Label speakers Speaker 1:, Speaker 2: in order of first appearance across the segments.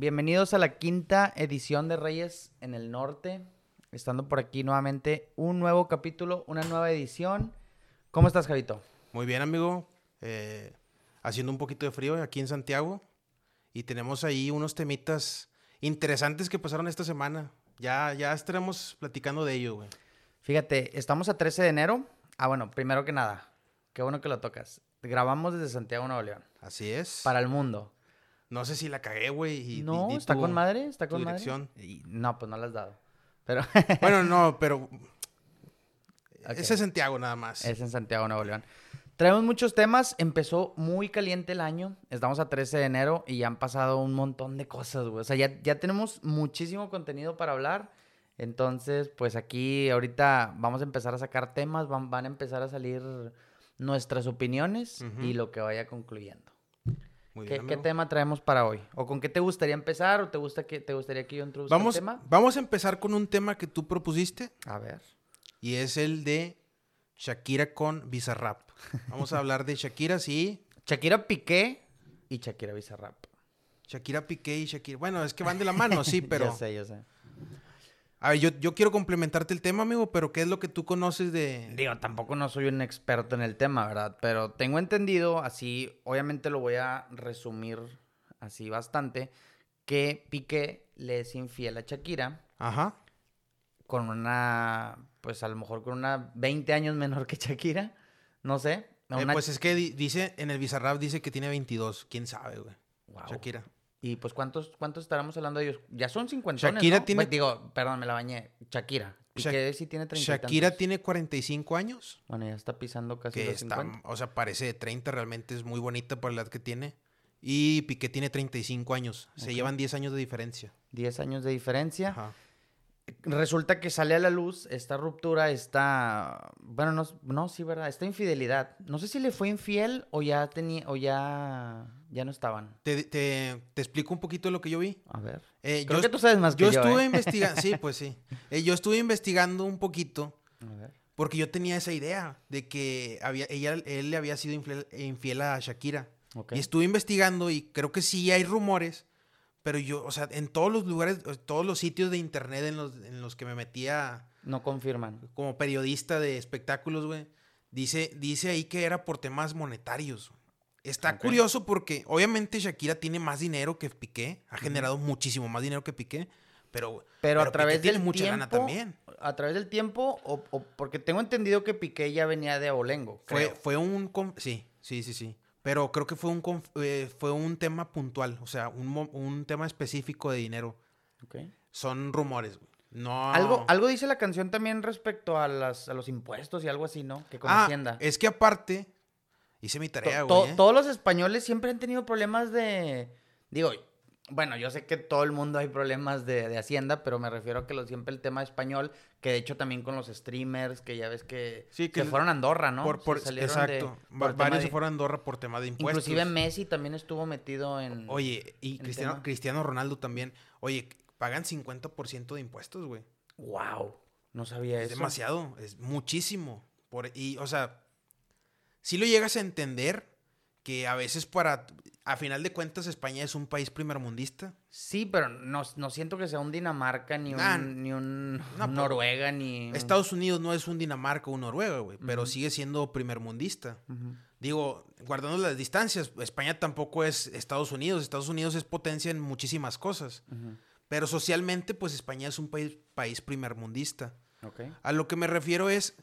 Speaker 1: Bienvenidos a la quinta edición de Reyes en el Norte. Estando por aquí nuevamente un nuevo capítulo, una nueva edición. ¿Cómo estás, Javito?
Speaker 2: Muy bien, amigo. Eh, haciendo un poquito de frío aquí en Santiago. Y tenemos ahí unos temitas interesantes que pasaron esta semana. Ya, ya estaremos platicando de ello, güey.
Speaker 1: Fíjate, estamos a 13 de enero. Ah, bueno, primero que nada, qué bueno que lo tocas. Grabamos desde Santiago, Nuevo León.
Speaker 2: Así es.
Speaker 1: Para el mundo.
Speaker 2: No sé si la cagué, güey.
Speaker 1: No,
Speaker 2: di- di
Speaker 1: está
Speaker 2: tu-
Speaker 1: con madre, está
Speaker 2: tu
Speaker 1: con madre.
Speaker 2: dirección.
Speaker 1: Y- no, pues no la has dado. Pero
Speaker 2: Bueno, no, pero.
Speaker 1: Ok.
Speaker 2: Ese es Santiago nada más.
Speaker 1: es en Santiago, Nuevo León. Traemos muchos temas. Empezó muy caliente el año. Estamos a 13 de enero y ya han pasado un montón de cosas, güey. O sea, ya, ya tenemos muchísimo contenido para hablar. Entonces, pues aquí ahorita vamos a empezar a sacar temas, van, van a empezar a salir nuestras opiniones y lo que vaya concluyendo.
Speaker 2: Muy
Speaker 1: ¿Qué,
Speaker 2: bien,
Speaker 1: qué tema traemos para hoy? ¿O con qué te gustaría empezar? ¿O te, gusta que, te gustaría que yo introduzca
Speaker 2: Vamos,
Speaker 1: el tema?
Speaker 2: vamos a empezar con un tema que tú propusiste
Speaker 1: A ver.
Speaker 2: y es el de Shakira con Bizarrap. Vamos a hablar de Shakira, sí.
Speaker 1: Shakira Piqué y Shakira Bizarrap.
Speaker 2: Shakira Piqué y Shakira. Bueno, es que van de la mano, sí, pero.
Speaker 1: ya sé, ya sé.
Speaker 2: A ver, yo, yo quiero complementarte el tema, amigo, pero ¿qué es lo que tú conoces de.
Speaker 1: Digo, tampoco no soy un experto en el tema, ¿verdad? Pero tengo entendido, así, obviamente lo voy a resumir así bastante, que Piqué le es infiel a Shakira
Speaker 2: Ajá.
Speaker 1: con una, pues a lo mejor con una 20 años menor que Shakira, no sé.
Speaker 2: Eh,
Speaker 1: una-
Speaker 2: pues es que di- dice, en el Bizarrap dice que tiene 22. ¿Quién sabe, güey?
Speaker 1: Guau.
Speaker 2: Shakira.
Speaker 1: Y pues, ¿cuántos, ¿cuántos estaremos hablando de ellos? Ya son 50
Speaker 2: Shakira
Speaker 1: ¿no?
Speaker 2: tiene-
Speaker 1: digo, perdón, me la bañé. Shakira. Piqué sí tiene 30 y
Speaker 2: Shakira tiene 45 años.
Speaker 1: Bueno, ya está pisando casi los
Speaker 2: está,
Speaker 1: 50.
Speaker 2: o sea, parece de 30, realmente es muy bonita por la edad que tiene. Y Piqué tiene 35 años. Se
Speaker 1: Ok.
Speaker 2: llevan 10 años de diferencia.
Speaker 1: 10 años de diferencia.
Speaker 2: Ajá.
Speaker 1: Resulta que sale a la luz esta ruptura, esta... Bueno, no, no, sí, ¿verdad? Esta infidelidad. No sé si le fue infiel o ya tenía... O ya... Ya no estaban.
Speaker 2: Te, te- te explico un poquito lo que yo vi.
Speaker 1: A ver.
Speaker 2: Eh,
Speaker 1: Creo
Speaker 2: yo
Speaker 1: que tú sabes más que
Speaker 2: yo
Speaker 1: yo,
Speaker 2: estuve
Speaker 1: ¿eh?
Speaker 2: investigando, sí, pues sí. Eh, yo estuve investigando un poquito
Speaker 1: A ver.
Speaker 2: porque yo tenía esa idea de que había, ella, él le había sido infiel, infiel a Shakira. Y estuve investigando y creo que sí hay rumores, pero yo, o sea, en todos los lugares, todos los sitios de internet en los, en los que me metía
Speaker 1: No confirman.
Speaker 2: como periodista de espectáculos, güey, dice, dice ahí que era por temas monetarios. Está curioso porque obviamente Shakira tiene más dinero que Piqué, ha generado muchísimo más dinero que Piqué, pero,
Speaker 1: Pero, a
Speaker 2: Piqué
Speaker 1: través
Speaker 2: tiene
Speaker 1: del
Speaker 2: mucha
Speaker 1: tiempo...
Speaker 2: lana también.
Speaker 1: A través del tiempo, o, o- porque tengo entendido que Piqué ya venía de Abolengo.
Speaker 2: Fue,
Speaker 1: creo.
Speaker 2: fue un... Sí, sí, sí, sí. Pero creo que fue un, eh, fue un tema puntual, o sea, un, mo- un tema específico de dinero. Son rumores, güey. No...
Speaker 1: Algo, algo dice la canción también respecto a, las, a los impuestos y algo así, ¿no? Que con
Speaker 2: Ah,
Speaker 1: Hacienda.
Speaker 2: es que aparte, hice mi tarea,
Speaker 1: to-
Speaker 2: güey. ¿eh?
Speaker 1: Todos los españoles siempre han tenido problemas de. Digo, bueno, yo sé que todo el mundo hay problemas de, de Hacienda, pero me refiero a que lo, siempre el tema español, que de hecho también con los streamers, que ya ves que,
Speaker 2: Sí, que
Speaker 1: se fueron a Andorra, ¿no?
Speaker 2: Por,
Speaker 1: Se
Speaker 2: por-
Speaker 1: salieron
Speaker 2: exacto.
Speaker 1: de- por
Speaker 2: varios
Speaker 1: de-
Speaker 2: se fueron a Andorra por tema de impuestos.
Speaker 1: Inclusive Messi también estuvo metido en.
Speaker 2: Oye, y
Speaker 1: en
Speaker 2: Cristiano,
Speaker 1: tema.
Speaker 2: Cristiano Ronaldo también. Oye, pagan 50% de impuestos, güey.
Speaker 1: ¡Wow! No sabía
Speaker 2: Es
Speaker 1: eso.
Speaker 2: demasiado, es muchísimo. Por, y, o sea, si lo llegas a entender que a veces para, a final de cuentas, España es un país primermundista.
Speaker 1: Sí, pero no, no siento que sea un Dinamarca, ni un,
Speaker 2: Nah,
Speaker 1: ni un
Speaker 2: no, pero-
Speaker 1: Noruega, ni. un-
Speaker 2: Estados Unidos no es un Dinamarca o un Noruega, güey, pero sigue siendo primermundista. Digo, guardando las distancias, España tampoco es Estados Unidos. Estados Unidos es potencia en muchísimas cosas. Pero socialmente, pues España es un país, país primermundista.
Speaker 1: Ok.
Speaker 2: A lo que me refiero es,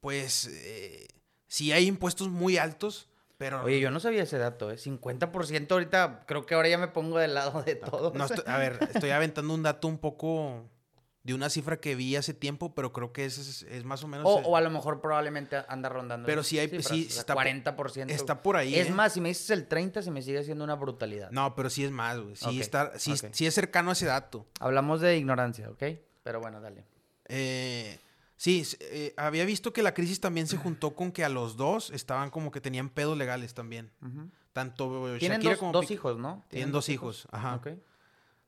Speaker 2: pues, eh, sí hay impuestos muy altos, pero...
Speaker 1: Oye, yo no sabía ese dato, ¿eh? 50% ahorita, creo que ahora ya me pongo del lado de todo.
Speaker 2: no estoy- a ver, estoy aventando un dato un poco de una cifra que vi hace tiempo, pero creo que es, es, es más o menos...
Speaker 1: O, o a lo mejor probablemente anda rondando.
Speaker 2: Pero sí hay-
Speaker 1: cifras,
Speaker 2: sí
Speaker 1: o sea,
Speaker 2: está por-
Speaker 1: 40%.
Speaker 2: está por ahí,
Speaker 1: Es
Speaker 2: ¿eh?
Speaker 1: más, si me dices el 30, se me sigue siendo una brutalidad.
Speaker 2: No, pero sí es más, güey. Sí, está, sí, sí es cercano a ese dato.
Speaker 1: Hablamos de ignorancia, ¿ok? Pero bueno, dale.
Speaker 2: Eh, sí, eh, había visto que la crisis también se juntó con que a los dos estaban como que tenían pedos legales también. Tanto
Speaker 1: Tienen
Speaker 2: Shakira
Speaker 1: dos,
Speaker 2: como
Speaker 1: dos hijos, ¿no?
Speaker 2: Tienen dos hijos, ajá.
Speaker 1: Ok.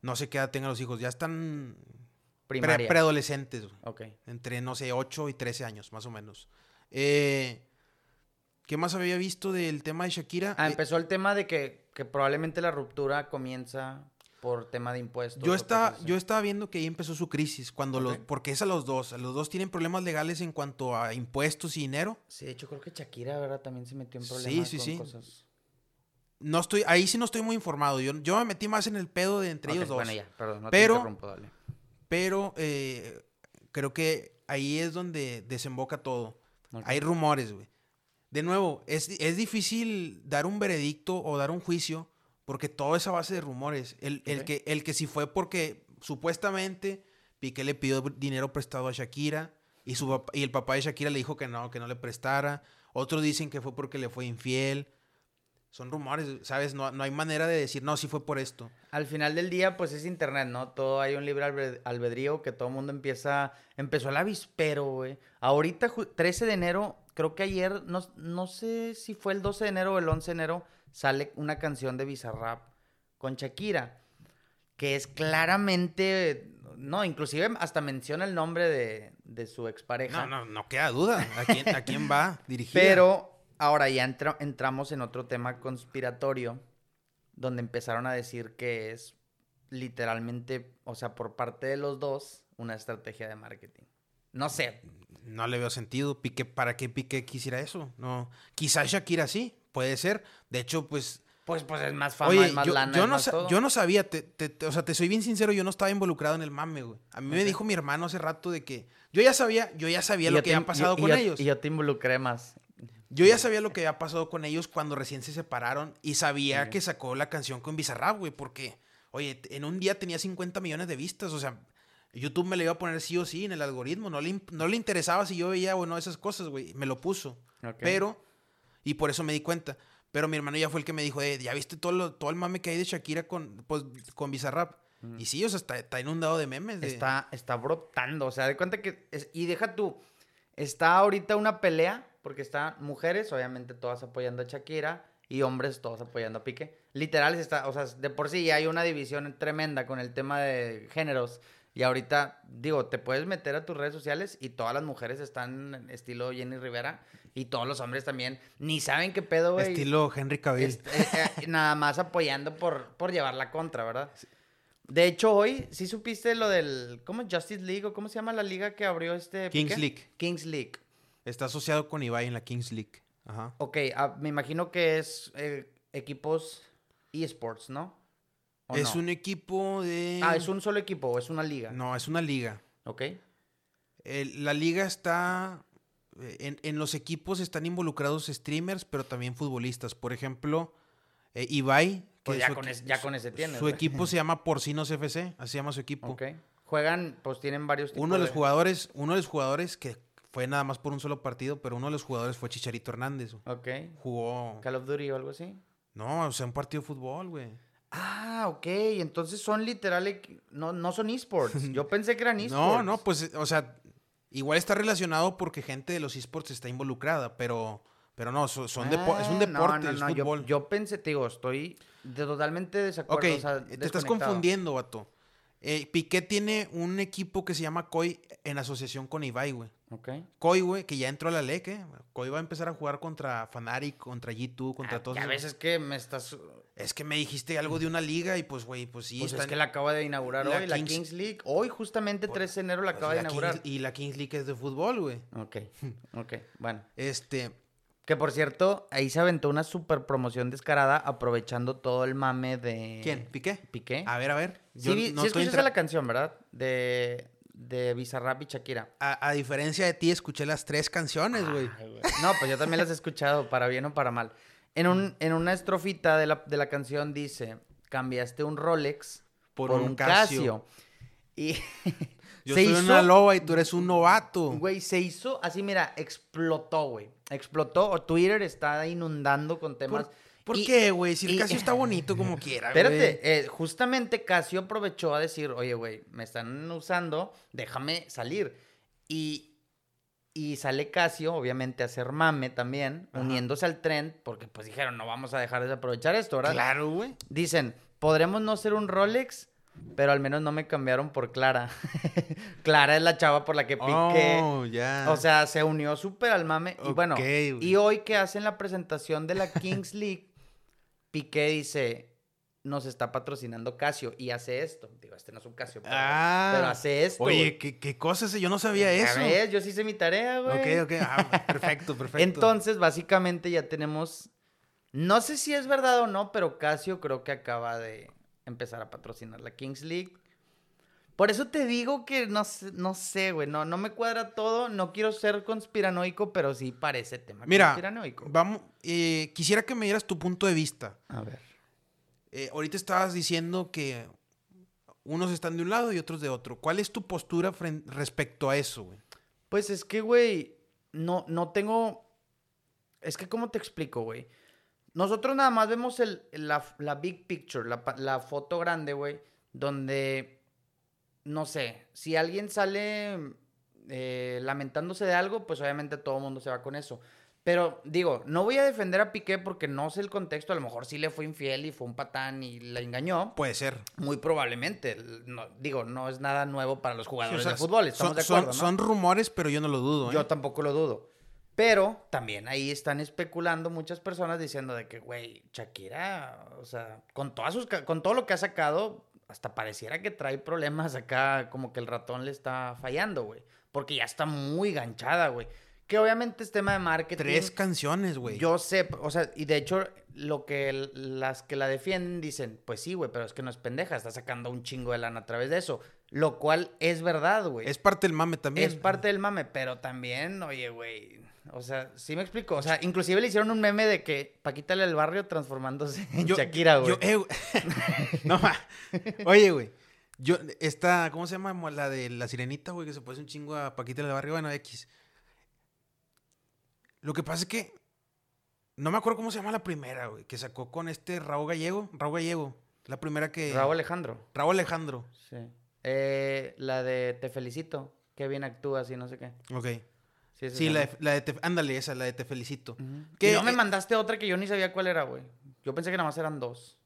Speaker 2: No sé qué edad tengan los hijos. Ya están pre- preadolescentes. güey.
Speaker 1: ok.
Speaker 2: Entre, no sé, 8 y 13 años, más o menos. Eh, ¿Qué más había visto del tema de Shakira?
Speaker 1: Ah,
Speaker 2: Eh,
Speaker 1: empezó el tema de que, que probablemente la ruptura comienza por tema de impuestos.
Speaker 2: yo, estaba, yo estaba viendo que ahí empezó su crisis, cuando los, porque es a los dos. Los dos tienen problemas legales en cuanto a impuestos y dinero.
Speaker 1: Sí, de hecho creo que Shakira, ¿verdad? También se metió en
Speaker 2: Sí,
Speaker 1: problemas
Speaker 2: sí,
Speaker 1: con
Speaker 2: sí.
Speaker 1: cosas.
Speaker 2: No estoy, ahí sí no estoy muy informado. Yo, yo me metí más en el pedo de entre ellos dos.
Speaker 1: Bueno, ya, perdón, no
Speaker 2: Pero-
Speaker 1: te interrumpo, dale.
Speaker 2: Pero eh, creo que ahí es donde desemboca todo. Hay rumores, güey. De nuevo, es, es difícil dar un veredicto o dar un juicio porque todo es a base de rumores. El, el que, el que sí fue porque supuestamente Piqué le pidió dinero prestado a Shakira y, su, y el papá de Shakira le dijo que no, que no le prestara. Otros dicen que fue porque le fue infiel. Son rumores, ¿sabes? No, no hay manera de decir, no, sí fue por esto.
Speaker 1: Al final del día, pues es internet, ¿no? Todo hay un libre albe- albedrío que todo el mundo empieza. Empezó el avispero, güey. Ahorita, ju- 13 de enero, creo que ayer, no, no sé si fue el 12 de enero o el 11 de enero, sale una canción de Bizarrap con Shakira. Que es claramente. No, inclusive hasta menciona el nombre de, de su expareja.
Speaker 2: No, no, no queda duda. ¿A quién, a quién va dirigida?
Speaker 1: Pero ahora ya entra- entramos en otro tema conspiratorio, donde empezaron a decir que es literalmente, o sea, por parte de los dos, una estrategia de marketing. No sé.
Speaker 2: No le veo sentido. Piqué, ¿Para qué Piqué quisiera eso? No. Quizás Shakira sí, puede ser. De hecho, pues.
Speaker 1: Pues, pues es más fama,
Speaker 2: Oye,
Speaker 1: es más
Speaker 2: yo,
Speaker 1: lana,
Speaker 2: yo
Speaker 1: es
Speaker 2: no
Speaker 1: más todo.
Speaker 2: yo no sabía, te, te- te- o sea, te soy bien sincero, yo no estaba involucrado en el mame, güey. A mí me dijo mi hermano hace rato de que yo ya sabía, yo ya sabía
Speaker 1: Y
Speaker 2: lo
Speaker 1: yo
Speaker 2: que había pasado con ellos.
Speaker 1: Y yo te involucré más.
Speaker 2: Yo ya sabía lo que había pasado con ellos cuando recién se separaron y sabía que sacó la canción con Bizarrap, güey, porque, oye, en un día tenía 50 millones de vistas, o sea, YouTube me lo iba a poner sí o sí en el algoritmo, no le, no le interesaba si yo veía o no esas cosas, güey, me lo puso.
Speaker 1: Ok.
Speaker 2: Pero, y por eso me di cuenta. Pero mi hermano ya fue el que me dijo, eh, ¿ya viste todo, lo- todo el mame que hay de Shakira con, pues, con Bizarrap? Y sí, o sea, está, está inundado de memes. de-
Speaker 1: Está, está brotando. O sea, de cuenta que. es- y deja tú. Está ahorita una pelea, porque están mujeres, obviamente todas apoyando a Shakira, y hombres todos apoyando a Piqué. Literal, está, o sea, de por sí ya hay una división tremenda con el tema de géneros. Y ahorita, digo, te puedes meter a tus redes sociales y todas las mujeres están estilo Jenny Rivera y todos los hombres también. Ni saben qué pedo, güey.
Speaker 2: Estilo Henry Cavill.
Speaker 1: Est- eh, eh, nada más apoyando por, por llevar la contra, ¿verdad? De hecho, hoy, ¿sí supiste lo del, ¿cómo? Justice League o cómo se llama la liga que abrió este
Speaker 2: Kings
Speaker 1: Piqué?
Speaker 2: League.
Speaker 1: Kings League.
Speaker 2: Está asociado con Ibai en la Kings League. Ajá.
Speaker 1: Ok, ah, me imagino que es eh, equipos eSports, ¿no? ¿O
Speaker 2: Es
Speaker 1: no?
Speaker 2: un equipo de...
Speaker 1: Ah, es un solo equipo o es una liga.
Speaker 2: No, es una liga.
Speaker 1: Ok.
Speaker 2: El- la liga está... eh, En, en los equipos están involucrados streamers, pero también futbolistas. Por ejemplo, eh, Ibai.
Speaker 1: Pues
Speaker 2: que
Speaker 1: ya
Speaker 2: su
Speaker 1: con ese- ya con ese tienes,
Speaker 2: Su equipo se llama Porcinos FC, así se llama su equipo.
Speaker 1: Ok. Juegan, pues tienen varios tipos
Speaker 2: Uno de los jugadores, uno de los jugadores que fue nada más por un solo partido, pero uno de los jugadores fue Chicharito Hernández.
Speaker 1: Ok.
Speaker 2: Jugó.
Speaker 1: Call of Duty o algo así.
Speaker 2: No, o sea, un partido de fútbol, güey.
Speaker 1: Ah, ok. Entonces son literal, no, no son esports. Yo pensé que eran esports.
Speaker 2: No, no, pues, o sea, igual está relacionado porque gente de los esports está involucrada, pero, pero no, so- son es un
Speaker 1: Ah,
Speaker 2: deporte,
Speaker 1: no,
Speaker 2: fútbol.
Speaker 1: Yo, pensé, te digo, estoy de totalmente
Speaker 2: ok,
Speaker 1: desacuerdo. o sea,
Speaker 2: te estás confundiendo, vato. Eh, Piqué tiene un equipo que se llama COI en asociación con Ibai, güey.
Speaker 1: Ok.
Speaker 2: COI, güey, que ya entró a la ley, ¿qué? COI va a empezar a jugar contra Fanatic, contra G2, contra
Speaker 1: Ah,
Speaker 2: todos
Speaker 1: ya
Speaker 2: esos-
Speaker 1: ves, es que me estás...
Speaker 2: Es que me dijiste algo de una liga y pues, güey, pues sí.
Speaker 1: Pues es
Speaker 2: están-
Speaker 1: que la acaba de inaugurar
Speaker 2: la
Speaker 1: hoy, la
Speaker 2: Kings-
Speaker 1: League. Hoy, justamente, 13 de enero, la
Speaker 2: pues,
Speaker 1: acaba de
Speaker 2: la
Speaker 1: inaugurar.
Speaker 2: Kings- y la Kings League es de fútbol, güey.
Speaker 1: Ok, ok, bueno.
Speaker 2: Este,
Speaker 1: Que, por cierto, ahí se aventó una super promoción descarada aprovechando todo el mame de...
Speaker 2: ¿quién? ¿Piqué?
Speaker 1: ¿Piqué?
Speaker 2: A ver, a ver.
Speaker 1: Sí,
Speaker 2: no
Speaker 1: sí
Speaker 2: estoy
Speaker 1: escuchaste
Speaker 2: entra-
Speaker 1: la canción, ¿verdad? De, de Bizarrap y Shakira.
Speaker 2: a, a diferencia de ti, escuché las tres canciones, güey.
Speaker 1: Ay, güey. No, pues yo también las he escuchado, para bien o para mal. En, un, en una estrofita de la, de la canción dice, cambiaste un Rolex
Speaker 2: Por
Speaker 1: por,
Speaker 2: un
Speaker 1: un
Speaker 2: Casio".
Speaker 1: Casio. Y
Speaker 2: Yo
Speaker 1: se
Speaker 2: soy
Speaker 1: hizo-
Speaker 2: una loba y tú eres un novato.
Speaker 1: Güey, se hizo así, mira, explotó, güey. Explotó. O Twitter está inundando con temas.
Speaker 2: ¿Por, por
Speaker 1: Y-
Speaker 2: qué, güey? Si el
Speaker 1: y-
Speaker 2: Casio está bonito como quiera, güey.
Speaker 1: Espérate, eh, justamente Casio aprovechó a decir, oye, güey, me están usando, déjame salir. Y, y sale Casio, obviamente, a hacer mame también,
Speaker 2: Ajá.
Speaker 1: uniéndose al trend, porque pues dijeron, no vamos a dejar de aprovechar esto, ¿verdad?
Speaker 2: Claro, güey.
Speaker 1: Dicen, podremos no ser un Rolex, pero al menos no me cambiaron por Clara. Clara es la chava por la que piqué.
Speaker 2: Oh, ya.
Speaker 1: O sea, se unió súper al mame. Y bueno, y hoy que hacen la presentación de la Kings League, Piqué dice, nos está patrocinando Casio y hace esto. Digo, este no es un Casio, pero,
Speaker 2: Ah.
Speaker 1: pero hace esto.
Speaker 2: Oye. ¿qué, qué cosas? Yo no sabía eso.
Speaker 1: ves, yo sí hice mi tarea, güey.
Speaker 2: Ok, ok. Ah, perfecto, perfecto.
Speaker 1: Entonces, básicamente ya tenemos, no sé si es verdad o no, pero Casio creo que acaba de empezar a patrocinar la Kings League. Por eso te digo que no sé, no sé, güey, no, no me cuadra todo, no quiero ser conspiranoico, pero sí parece tema
Speaker 2: Mira,
Speaker 1: conspiranoico.
Speaker 2: vamos, eh, quisiera que me dieras tu punto de vista.
Speaker 1: A ver.
Speaker 2: Eh, ahorita estabas diciendo que unos están de un lado y otros de otro. ¿Cuál es tu postura respecto a eso, güey?
Speaker 1: Pues es que, güey, no, no tengo. Es que, ¿cómo te explico, güey? Nosotros nada más vemos el, la, la big picture, la, la foto grande, güey, donde, no sé, si alguien sale eh, lamentándose de algo, pues obviamente todo el mundo se va con eso. Pero digo, no voy a defender a Piqué porque no sé el contexto. A lo mejor sí le fue infiel y fue un patán y la engañó.
Speaker 2: Puede ser.
Speaker 1: Muy probablemente. No, digo, no es nada nuevo para los
Speaker 2: Sí,
Speaker 1: jugadores
Speaker 2: o sea,
Speaker 1: de fútbol. Estamos
Speaker 2: son,
Speaker 1: de
Speaker 2: son-
Speaker 1: acuerdo, ¿no?
Speaker 2: son rumores, pero yo no lo dudo. ¿eh?
Speaker 1: Yo tampoco lo dudo. Pero también ahí están especulando muchas personas diciendo de que, güey, Shakira, o sea, con, todas sus, con todo lo que ha sacado, hasta pareciera que trae problemas acá, como que el ratón le está fallando, güey. Porque ya está muy ganchada, güey. Que obviamente es tema de marketing.
Speaker 2: Tres canciones, güey.
Speaker 1: Yo sé, o sea, y de hecho, lo que las que la defienden dicen, pues sí, güey, pero es que no es pendeja, está sacando un chingo de lana a través de eso. Lo cual es verdad, güey.
Speaker 2: Es parte del mame también.
Speaker 1: Es parte del mame, pero también, oye, güey. O sea, sí me explico. O sea, inclusive le hicieron un meme de que Paquita del barrio transformándose en
Speaker 2: Yo-
Speaker 1: Shakira, güey.
Speaker 2: yo- eh, no, ma. Oye, güey. Yo, esta, ¿cómo se llama? La de la sirenita, güey, que se parece un chingo a Paquita del barrio, bueno, X. Lo que pasa es que no me acuerdo cómo se llama la primera, güey, que sacó con este Raúl Gallego. Raúl Gallego. La primera que.
Speaker 1: Raúl Alejandro.
Speaker 2: Raúl Alejandro.
Speaker 1: Sí. Eh, la de Te felicito. Qué bien actúas y no sé qué.
Speaker 2: Ok.
Speaker 1: Sí,
Speaker 2: la de, la de te- ándale, esa, la de Te Felicito. Que-
Speaker 1: no me
Speaker 2: eh,
Speaker 1: mandaste otra que yo ni sabía cuál era, güey. Yo pensé que nada más eran dos.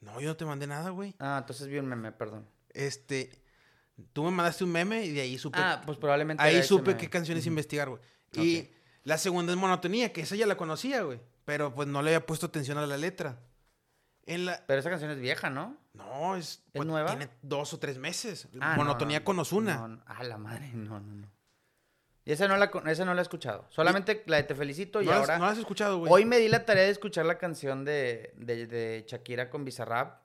Speaker 2: No, yo no te mandé nada, güey.
Speaker 1: Ah, entonces vi un meme, perdón.
Speaker 2: Este, tú me mandaste un meme y de ahí supe,
Speaker 1: Ah, pues probablemente.
Speaker 2: ahí supe
Speaker 1: meme.
Speaker 2: qué canciones investigar, güey. Y la segunda es Monotonía, que esa ya la conocía, güey. Pero pues no le había puesto atención a la letra. En la...
Speaker 1: Pero esa canción es vieja, ¿no?
Speaker 2: No, es...
Speaker 1: ¿Es
Speaker 2: pues,
Speaker 1: nueva?
Speaker 2: Tiene dos o tres meses.
Speaker 1: Ah, no,
Speaker 2: Monotonía
Speaker 1: no,
Speaker 2: con
Speaker 1: no, no. Ah, la madre, no, no, no. Y esa no la, esa no la he escuchado. Solamente la de Te Felicito y
Speaker 2: ¿No, has-
Speaker 1: ahora...
Speaker 2: no la has escuchado, güey?
Speaker 1: Hoy me di la tarea de escuchar la canción de, de, de Shakira con Bizarrap.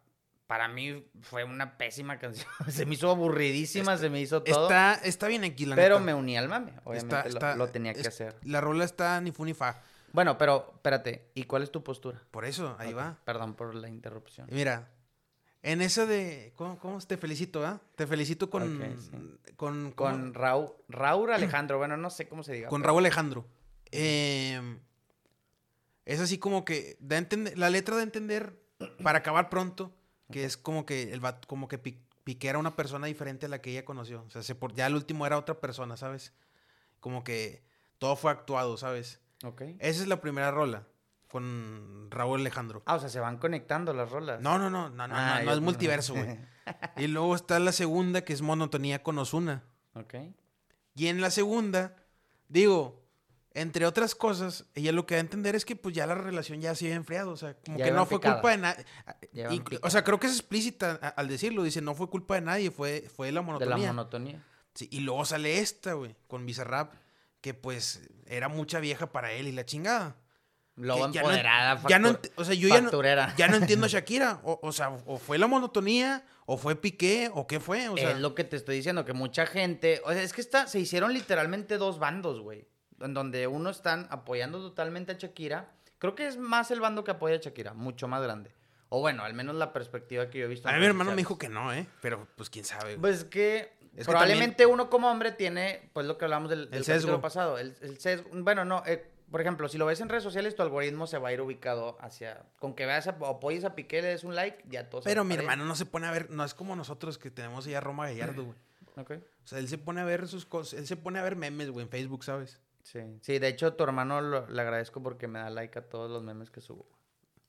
Speaker 1: Para mí fue una pésima canción. se me hizo aburridísima, se me hizo todo.
Speaker 2: Está, está bien aquí, la
Speaker 1: pero
Speaker 2: neta.
Speaker 1: me uní al mame. Obviamente
Speaker 2: Está-
Speaker 1: lo-
Speaker 2: está-
Speaker 1: lo, tenía que
Speaker 2: es-
Speaker 1: hacer.
Speaker 2: La rola está ni fu ni fa.
Speaker 1: Bueno, pero espérate. ¿Y cuál es tu postura?
Speaker 2: Por eso, ahí va.
Speaker 1: Perdón por la interrupción.
Speaker 2: Mira, en esa de. ¿Cómo, cómo? Te felicito, ¿ah? Te felicito con.
Speaker 1: Ok, sí.
Speaker 2: Con,
Speaker 1: Con Raúl, Raúl Alejandro. Bueno, no sé cómo se diga.
Speaker 2: con
Speaker 1: pero-
Speaker 2: Raúl Alejandro. Eh, es así como que. Da entender, la letra da a entender, para acabar pronto, que es como que el como que Pi- Piqué era una persona diferente a la que ella conoció. O sea, se por- ya el último era otra persona, ¿sabes? Como que todo fue actuado, ¿sabes?
Speaker 1: Ok.
Speaker 2: Esa es la primera rola con Raúl Alejandro.
Speaker 1: Ah, o sea, se van conectando las rolas.
Speaker 2: No, no, no, no, no,
Speaker 1: Ah,
Speaker 2: no, no es multiverso, güey. Y luego está la segunda, que es monotonía con Ozuna.
Speaker 1: ok.
Speaker 2: Y en la segunda, digo, entre otras cosas, ella lo que da a entender es que pues ya la relación ya se había enfriado. O sea, como
Speaker 1: Ya
Speaker 2: que no fue
Speaker 1: picada.
Speaker 2: culpa de nadie. O sea, creo que es explícita al decirlo. Dice, no fue culpa de nadie, fue, fue la
Speaker 1: De la
Speaker 2: monotonía.
Speaker 1: monotonía.
Speaker 2: Sí, y luego sale esta, güey, con Bizarrap, que pues era mucha vieja para él y la chingada. Que ya no-
Speaker 1: empoderada,
Speaker 2: ya no, o sea, yo ya no, ya no entiendo a Shakira. O, o sea, o fue la monotonía, o fue Piqué, o qué fue. O sea,
Speaker 1: es lo que te estoy diciendo, que mucha gente. O sea, es que está, se hicieron literalmente dos bandos, güey. En donde uno están apoyando totalmente a Shakira. Creo que es más el bando que apoya a Shakira, mucho más grande. O bueno, al menos la perspectiva que yo he visto.
Speaker 2: a mi hermano me dijo que no, ¿eh? Pero pues quién sabe. güey.
Speaker 1: Pues que
Speaker 2: Es que
Speaker 1: probablemente uno como hombre tiene, pues lo que hablamos del, del
Speaker 2: El sesgo.
Speaker 1: pasado, el, el sesgo. Bueno, no, eh, por ejemplo, si lo ves en redes sociales, tu algoritmo se va a ir ubicado hacia, con que veas a, o apoyes a Piqué, le des un like, ya todo
Speaker 2: Pero mi
Speaker 1: allá.
Speaker 2: hermano no se pone a ver, no es como nosotros que tenemos ya a Roma Gallardo, güey.
Speaker 1: Ok.
Speaker 2: O sea, él se pone a ver sus cosas, él se pone a ver memes, güey, en Facebook, ¿sabes?
Speaker 1: Sí, sí, de hecho, tu hermano lo- le agradezco porque me da like a todos los memes que subo.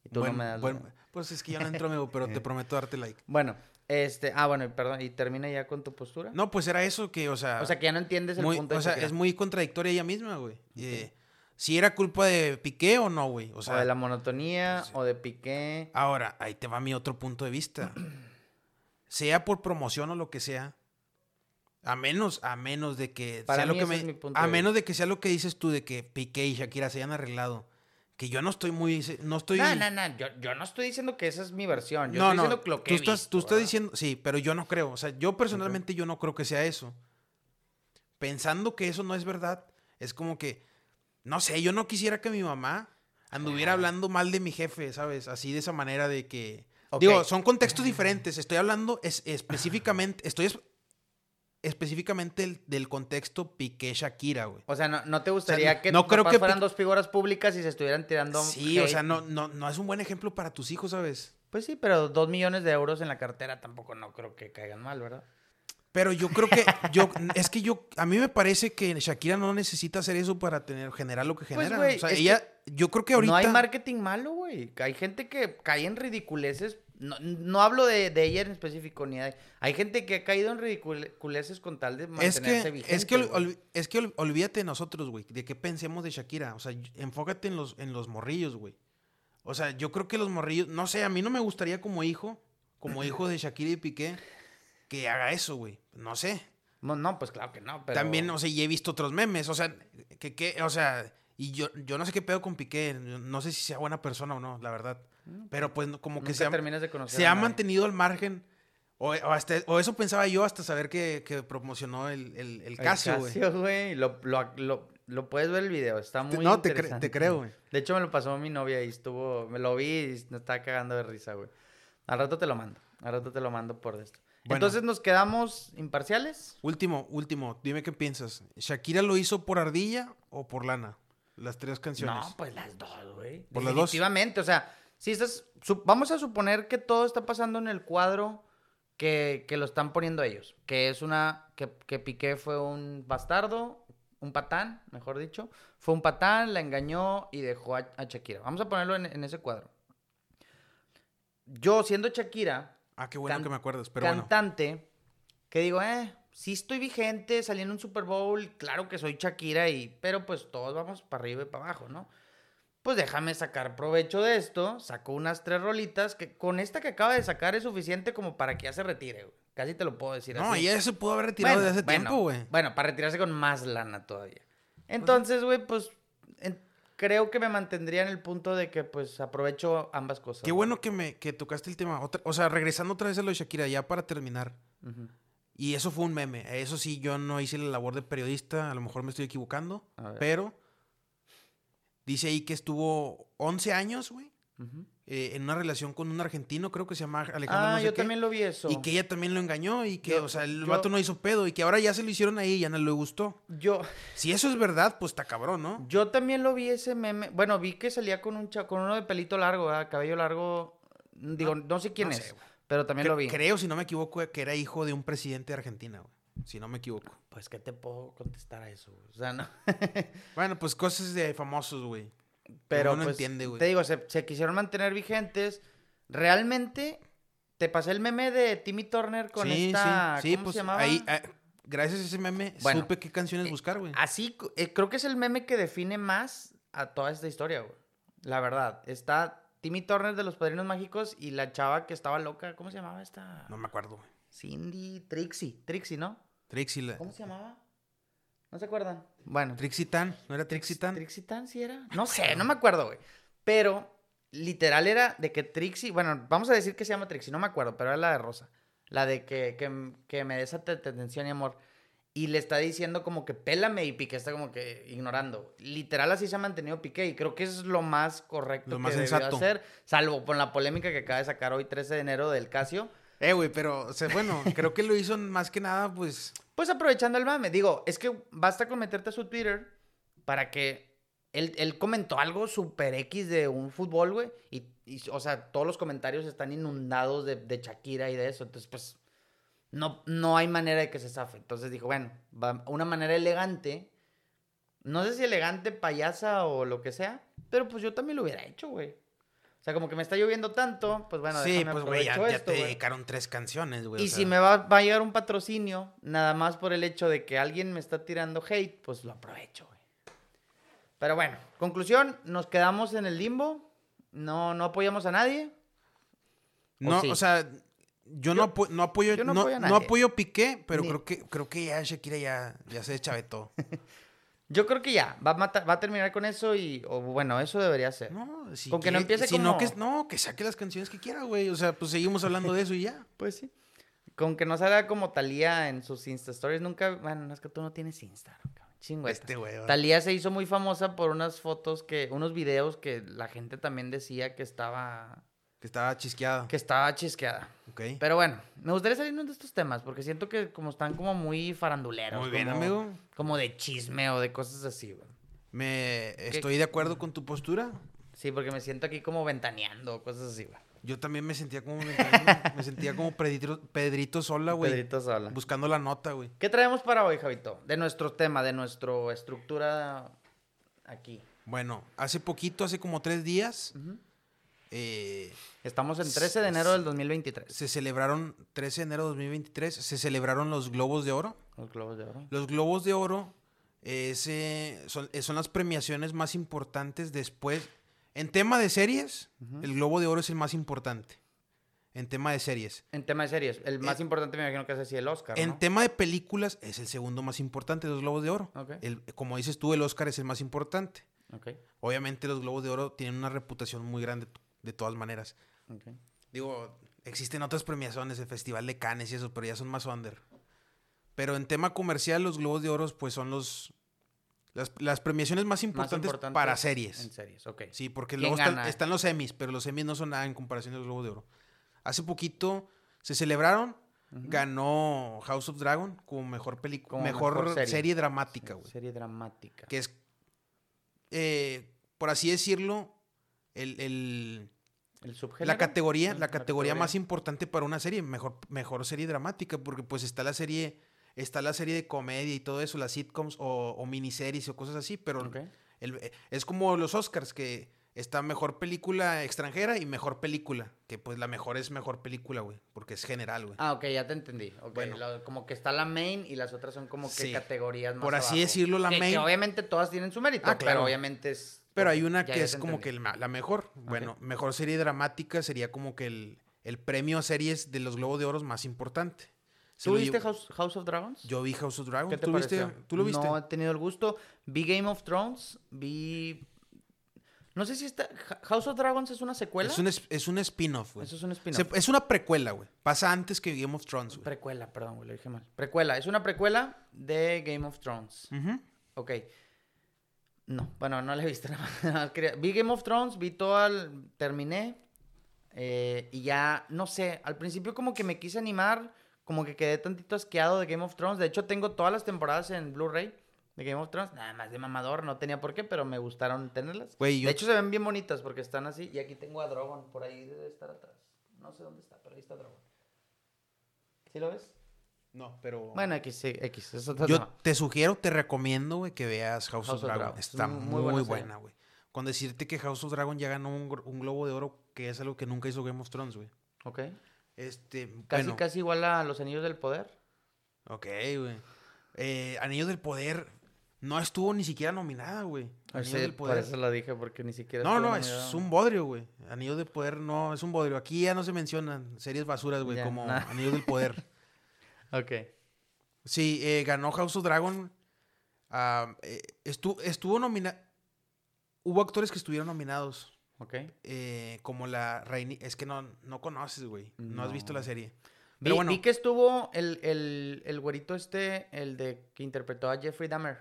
Speaker 1: Y tú
Speaker 2: Buen-
Speaker 1: no me das
Speaker 2: buen-
Speaker 1: like.
Speaker 2: pues es que yo no entro, amigo, pero te prometo darte like.
Speaker 1: Bueno, este... Ah, bueno, perdón. ¿Y termina ya con tu postura?
Speaker 2: No, pues era eso que, o sea...
Speaker 1: O sea, que ya no entiendes el
Speaker 2: muy-
Speaker 1: punto de
Speaker 2: o sea, es muy contradictoria ella misma, güey. Eh, si era culpa de Piqué o no, güey. O
Speaker 1: O
Speaker 2: sea,
Speaker 1: de la monotonía,
Speaker 2: sí.
Speaker 1: o de Piqué.
Speaker 2: ahora, ahí te va mi otro punto de vista. sea por promoción o lo que sea, a menos, a menos de que
Speaker 1: Para
Speaker 2: sea lo
Speaker 1: mí
Speaker 2: que
Speaker 1: ese
Speaker 2: me,
Speaker 1: es mi punto
Speaker 2: a menos de que sea lo que dices tú de que Piqué y Shakira se hayan arreglado, que yo no estoy muy, no estoy.
Speaker 1: No, no, no. Yo, yo no estoy diciendo que esa es mi versión. Yo
Speaker 2: no,
Speaker 1: estoy
Speaker 2: no,
Speaker 1: diciendo lo que
Speaker 2: tú
Speaker 1: he
Speaker 2: estás,
Speaker 1: visto,
Speaker 2: tú estás
Speaker 1: ¿verdad?
Speaker 2: diciendo, sí, pero yo no creo. O sea, yo personalmente yo no creo que sea eso. Pensando que eso no es verdad, es como que, no sé, yo no quisiera que mi mamá anduviera hablando mal de mi jefe, ¿sabes? Así de esa manera de que... Digo, son contextos diferentes. Estoy hablando es, específicamente, estoy es- específicamente el- del contexto Piqué-Shakira, güey.
Speaker 1: O sea, no, no te gustaría que
Speaker 2: no creo que
Speaker 1: fueran
Speaker 2: Piqué-
Speaker 1: dos figuras públicas y se estuvieran tirando
Speaker 2: Sí, o sea, no, no, no es un buen ejemplo para tus hijos, ¿sabes?
Speaker 1: Pues sí, pero dos millones de euros en la cartera tampoco no creo que caigan mal, ¿verdad?
Speaker 2: Pero yo creo que, yo, es que yo, a mí me parece que Shakira no necesita hacer eso para tener, generar lo que
Speaker 1: Pues,
Speaker 2: genera. o sea,
Speaker 1: es
Speaker 2: ella, yo creo que ahorita.
Speaker 1: No hay marketing malo, güey. Hay gente que cae en ridiculeces. No, no hablo de, de ella en específico, ni de... Hay gente que ha caído en ridiculeces con tal de
Speaker 2: es
Speaker 1: mantenerse
Speaker 2: que,
Speaker 1: vigente,
Speaker 2: es que, ol-
Speaker 1: güey.
Speaker 2: ol- es que ol- olvídate de nosotros, güey, de qué pensemos de Shakira. O sea, enfócate en los, en los morrillos, güey. O sea, yo creo que los morrillos, no sé, a mí no me gustaría como hijo, como hijo de Shakira y Piqué, que haga eso, güey. No sé.
Speaker 1: No, no, pues claro que no, pero...
Speaker 2: También, o sea, y he visto otros memes, o sea, que, que, o sea, y yo, yo no sé qué pedo con Piqué, no sé si sea buena persona o no, la verdad. Pero pues como que
Speaker 1: Nunca
Speaker 2: se ha,
Speaker 1: de
Speaker 2: se mantenido al margen, o, o hasta, o eso pensaba yo hasta saber que, que promocionó el, el, Casio, güey.
Speaker 1: Casio, güey. Lo, lo, lo, lo puedes ver el video, está muy
Speaker 2: No, te, cre- te creo, güey.
Speaker 1: De hecho, me lo pasó mi novia y estuvo... Me lo vi y me estaba cagando de risa, güey. Al rato te lo mando. Al rato te lo mando por esto.
Speaker 2: Bueno.
Speaker 1: Entonces, ¿nos quedamos imparciales?
Speaker 2: Último, último, dime qué piensas. ¿Shakira lo hizo por ardilla o por lana? Las tres canciones.
Speaker 1: No, pues las dos, güey.
Speaker 2: Por las dos.
Speaker 1: Definitivamente, o sea, si estás... vamos a suponer que todo está pasando en el cuadro que, que lo están poniendo ellos. Que es una... Que, que Piqué fue un bastardo, un patán, mejor dicho. Fue un patán, la engañó y dejó a, a Shakira. Vamos a ponerlo en, en ese cuadro. Yo, siendo Shakira,
Speaker 2: Ah, qué bueno que me acuerdas, pero bueno.
Speaker 1: cantante, que digo, eh, sí estoy vigente, salí en un Super Bowl, claro que soy Shakira, y, pero pues todos vamos para arriba y para abajo, ¿no? Pues déjame sacar provecho de esto, saco unas tres rolitas, que con esta que acaba de sacar es suficiente como para que ya se retire, güey. Casi te lo puedo decir
Speaker 2: No,
Speaker 1: así.
Speaker 2: ella se pudo haber retirado
Speaker 1: Bueno,
Speaker 2: desde hace
Speaker 1: bueno,
Speaker 2: tiempo, güey.
Speaker 1: Bueno, para retirarse con más lana todavía. Entonces, güey, pues en- creo que me mantendría en el punto de que pues aprovecho ambas cosas.
Speaker 2: Qué bueno que me que tocaste el tema. Otra- o sea, regresando otra vez a lo de Shakira, ya para terminar.
Speaker 1: Ujú.
Speaker 2: Y eso fue un meme. Eso sí, yo no hice la labor de periodista. A lo mejor me estoy equivocando. Pero dice ahí que estuvo 11 años, güey.
Speaker 1: Ujú.
Speaker 2: Eh, en una relación con un argentino, creo que se llama Alejandro.
Speaker 1: Ah,
Speaker 2: no sé
Speaker 1: yo
Speaker 2: qué,
Speaker 1: también lo vi eso.
Speaker 2: Y que ella también lo engañó y que,
Speaker 1: Yo-
Speaker 2: o sea, el
Speaker 1: yo-
Speaker 2: vato no hizo pedo y que ahora ya se lo hicieron ahí y ya no le gustó.
Speaker 1: Yo,
Speaker 2: Si eso es verdad, pues está cabrón, ¿no?
Speaker 1: yo también lo vi ese meme. Bueno, vi que salía con un cha- con uno de pelito largo, ¿verdad? cabello largo. Digo, no, sé quién
Speaker 2: no
Speaker 1: es,
Speaker 2: sé,
Speaker 1: pero también lo vi.
Speaker 2: Creo, si no me equivoco, que era hijo de un presidente de Argentina, güey. Si no me equivoco.
Speaker 1: Pues, ¿qué te puedo contestar a eso? O sea, no.
Speaker 2: Bueno, pues cosas de famosos, güey.
Speaker 1: Pero
Speaker 2: no
Speaker 1: pues,
Speaker 2: entiende, güey.
Speaker 1: te digo, se, se quisieron mantener vigentes. Realmente, te pasé el meme de Timmy Turner con
Speaker 2: sí,
Speaker 1: esta.
Speaker 2: sí, sí,
Speaker 1: ¿Cómo
Speaker 2: pues
Speaker 1: se llamaba?
Speaker 2: ahí, ah, gracias a ese meme,
Speaker 1: Bueno,
Speaker 2: supe qué canciones buscar, güey.
Speaker 1: Así, eh, creo que es el meme que define más a toda esta historia, güey. La verdad. Está Timmy Turner de los Padrinos Mágicos y la chava que estaba loca. ¿Cómo se llamaba esta?
Speaker 2: No me acuerdo, güey.
Speaker 1: Cindy, Trixie. Trixie, ¿no?
Speaker 2: Trixie, la-
Speaker 1: ¿Cómo se llamaba? ¿No se acuerdan? Bueno.
Speaker 2: Trixie Tan, ¿no era Trixie Tan?
Speaker 1: Trixie Tan, sí era. No sé, no me acuerdo, güey. Pero literal era de que Trixie, bueno, vamos a decir que se llama Trixie, no me acuerdo, pero era la de Rosa. La de que, que, que me des ate- atención y amor. Y le está diciendo como que pélame y Piqué está como que ignorando. Literal así se ha mantenido Piqué y creo que eso es lo más correcto
Speaker 2: Lo
Speaker 1: que
Speaker 2: más
Speaker 1: debió
Speaker 2: sensato.
Speaker 1: hacer. Salvo con la polémica que acaba de sacar hoy 13 de enero del Casio.
Speaker 2: Eh, güey, pero, o sea, bueno, creo que lo hizo más que nada, pues...
Speaker 1: Pues aprovechando el mame, digo, es que basta con meterte a su Twitter para que él, él comentó algo super X de un fútbol, güey, y, o sea, todos los comentarios están inundados de, de Shakira y de eso, entonces, pues, no, no hay manera de que se zafe. Entonces dijo, bueno, va, una manera elegante, no sé si elegante, payasa o lo que sea, pero pues yo también lo hubiera hecho, güey. O sea, como que me está lloviendo tanto, pues bueno,
Speaker 2: sí, pues güey, ya, te dedicaron tres canciones, güey. o
Speaker 1: Y
Speaker 2: sea,
Speaker 1: si me va, va a llegar un patrocinio, nada más por el hecho de que alguien me está tirando hate, pues lo aprovecho, güey. Pero bueno, conclusión, nos quedamos en el limbo, no, no apoyamos a nadie.
Speaker 2: No,
Speaker 1: ¿O sí?
Speaker 2: o sea, yo, no, apo- no apoyo,
Speaker 1: yo no
Speaker 2: no,
Speaker 1: apoyo a
Speaker 2: no apoyo Piqué, pero
Speaker 1: Ni-
Speaker 2: creo que creo que ya Shakira ya, ya se deschavetó.
Speaker 1: Yo creo que ya, va a, matar- va a terminar con eso y, o bueno, eso debería ser.
Speaker 2: No, si
Speaker 1: Con que no empiece
Speaker 2: si no,
Speaker 1: como-
Speaker 2: que, no, que saque las canciones que quiera, güey. O sea, pues seguimos hablando de eso y ya.
Speaker 1: Pues sí. Con que no salga como Talía en sus Insta Stories, nunca, bueno, no es que tú no tienes Instagram, cabrón. Chingüeta.
Speaker 2: Este güey.
Speaker 1: Talía se hizo muy famosa por unas fotos que, unos videos que la gente también decía que estaba,
Speaker 2: Que estaba chisqueada.
Speaker 1: que estaba chisqueada.
Speaker 2: Ok.
Speaker 1: Pero bueno, me gustaría salirnos de estos temas porque siento que como están como muy faranduleros.
Speaker 2: Muy bien,
Speaker 1: como-
Speaker 2: amigo.
Speaker 1: Como de chisme o de cosas así, güey.
Speaker 2: Me estoy de acuerdo con tu postura.
Speaker 1: Sí, porque me siento aquí como ventaneando o cosas así, güey.
Speaker 2: Yo también me sentía como me sentía como Pedrito, Pedrito sola, güey.
Speaker 1: Pedrito Sola.
Speaker 2: Buscando la nota, güey.
Speaker 1: ¿Qué traemos para hoy, Javito? De nuestro tema, de nuestra estructura aquí.
Speaker 2: Bueno, hace poquito, hace como tres días, eh,
Speaker 1: Estamos en 13 de enero del 2023.
Speaker 2: se celebraron, 13 de enero de 2023, se celebraron los Globos de Oro.
Speaker 1: Los globos de oro.
Speaker 2: Los Globos de Oro es, eh, son, eh, son las premiaciones más importantes después. En tema de series, el Globo de Oro es el más importante. En tema de series.
Speaker 1: En tema de series, el más importante me imagino que es así el Oscar,
Speaker 2: En tema de películas, es el segundo más importante de los Globos de Oro. El- como dices tú, el Oscar es el más importante. Obviamente los Globos de Oro tienen una reputación muy grande de todas maneras. Digo, existen otras premiaciones, el Festival de Cannes y eso, pero ya son más under. Pero en tema comercial, los Globos de Oro, pues son los las, las premiaciones más
Speaker 1: Más
Speaker 2: importantes, para series.
Speaker 1: En series, ok.
Speaker 2: Sí, porque
Speaker 1: ¿Quién
Speaker 2: luego están, los Emmys, pero los Emmys no son nada en comparación a los Globos de Oro. Hace poquito se celebraron, ganó House of Dragon como mejor película, mejor,
Speaker 1: mejor
Speaker 2: serie.
Speaker 1: serie.
Speaker 2: dramática, güey.
Speaker 1: Serie dramática.
Speaker 2: Que es, eh, por así decirlo, el- el, la categoría, la categoría más importante para una serie, mejor, mejor serie dramática, porque pues está la serie, está la serie de comedia y todo eso, las sitcoms o, o miniseries o cosas así, pero el- eh, es como los Oscars, que está mejor película extranjera y mejor película, que pues la mejor es mejor película, güey, porque es general, güey.
Speaker 1: Ah, ok, ya te entendí. Ok,
Speaker 2: Bueno.
Speaker 1: lo- como que está la main y las otras son como que
Speaker 2: Sí.
Speaker 1: categorías más
Speaker 2: Por así
Speaker 1: abajo.
Speaker 2: decirlo, la
Speaker 1: Que- que
Speaker 2: main-
Speaker 1: obviamente todas tienen su mérito,
Speaker 2: Ah, claro.
Speaker 1: pero obviamente es...
Speaker 2: Pero hay una
Speaker 1: ya-
Speaker 2: que
Speaker 1: ya
Speaker 2: es como
Speaker 1: entendí.
Speaker 2: que el la mejor. Bueno, mejor serie dramática sería como que el, el premio a series de los Globos de Oro más importante. Se
Speaker 1: ¿Tú
Speaker 2: lo
Speaker 1: viste House, House of Dragons?
Speaker 2: Yo vi House of Dragon.
Speaker 1: ¿Qué te
Speaker 2: ¿Tú, viste?
Speaker 1: pareció?
Speaker 2: ¿Tú lo viste?
Speaker 1: No he tenido el gusto. Vi Game of Thrones, vi... No sé si está... House of Dragons es una secuela.
Speaker 2: Es un, es, es un spin-off, güey.
Speaker 1: Eso es un spin-off.
Speaker 2: es una precuela, güey. Pasa antes que Game of Thrones, güey.
Speaker 1: Precuela, perdón, güey, lo dije mal. Precuela, es una precuela de Game of Thrones.
Speaker 2: Ujú.
Speaker 1: Ok. No, bueno, no la he visto nada más. Vi Game of Thrones, vi todo el... Terminé. eh, y ya, no sé, al principio como que me quise animar, como que quedé tantito asqueado de Game of Thrones. De hecho, tengo todas las temporadas en Blu-ray de Game of Thrones. Nada más de mamador, no tenía por qué, pero me gustaron tenerlas.
Speaker 2: Yo-
Speaker 1: De hecho, se ven bien bonitas porque están así. Y aquí tengo a Drogon, por ahí debe estar atrás. No sé dónde está, pero ahí está Drogon. ¿Sí lo ves?
Speaker 2: No, pero...
Speaker 1: Bueno, X, sí, X. Eso
Speaker 2: Yo
Speaker 1: no.
Speaker 2: te sugiero, te recomiendo, güey, que veas House,
Speaker 1: House
Speaker 2: of
Speaker 1: of
Speaker 2: Dragon.
Speaker 1: Dragon.
Speaker 2: Está
Speaker 1: Muy-
Speaker 2: muy,
Speaker 1: muy buena
Speaker 2: güey. Con decirte que House of Dragon ya ganó un, Globo de Oro, que es algo que nunca hizo Game of Thrones, güey.
Speaker 1: Ok.
Speaker 2: Este,
Speaker 1: Casi,
Speaker 2: bueno,
Speaker 1: casi igual a los Anillos del Poder.
Speaker 2: Ok, güey. Eh, Anillos del Poder no estuvo ni siquiera nominada, güey. Anillos
Speaker 1: Sí,
Speaker 2: del
Speaker 1: por
Speaker 2: Poder.
Speaker 1: eso lo dije, porque ni siquiera...
Speaker 2: No, no, es un bodrio, güey. Anillos del Poder no, es un bodrio. Aquí ya no se mencionan series basuras, güey,
Speaker 1: Ya,
Speaker 2: como. Anillos del Poder.
Speaker 1: Ok.
Speaker 2: Sí, eh, ganó House of Dragon. Ah, eh, estu- estuvo nominado. Hubo actores que estuvieron nominados.
Speaker 1: Ok.
Speaker 2: eh, como la reina. Es que no, no conoces, güey. No. has visto la serie.
Speaker 1: Vi,
Speaker 2: Pero bueno,
Speaker 1: vi que estuvo el, el, el güerito este, el de que interpretó a Jeffrey Dahmer,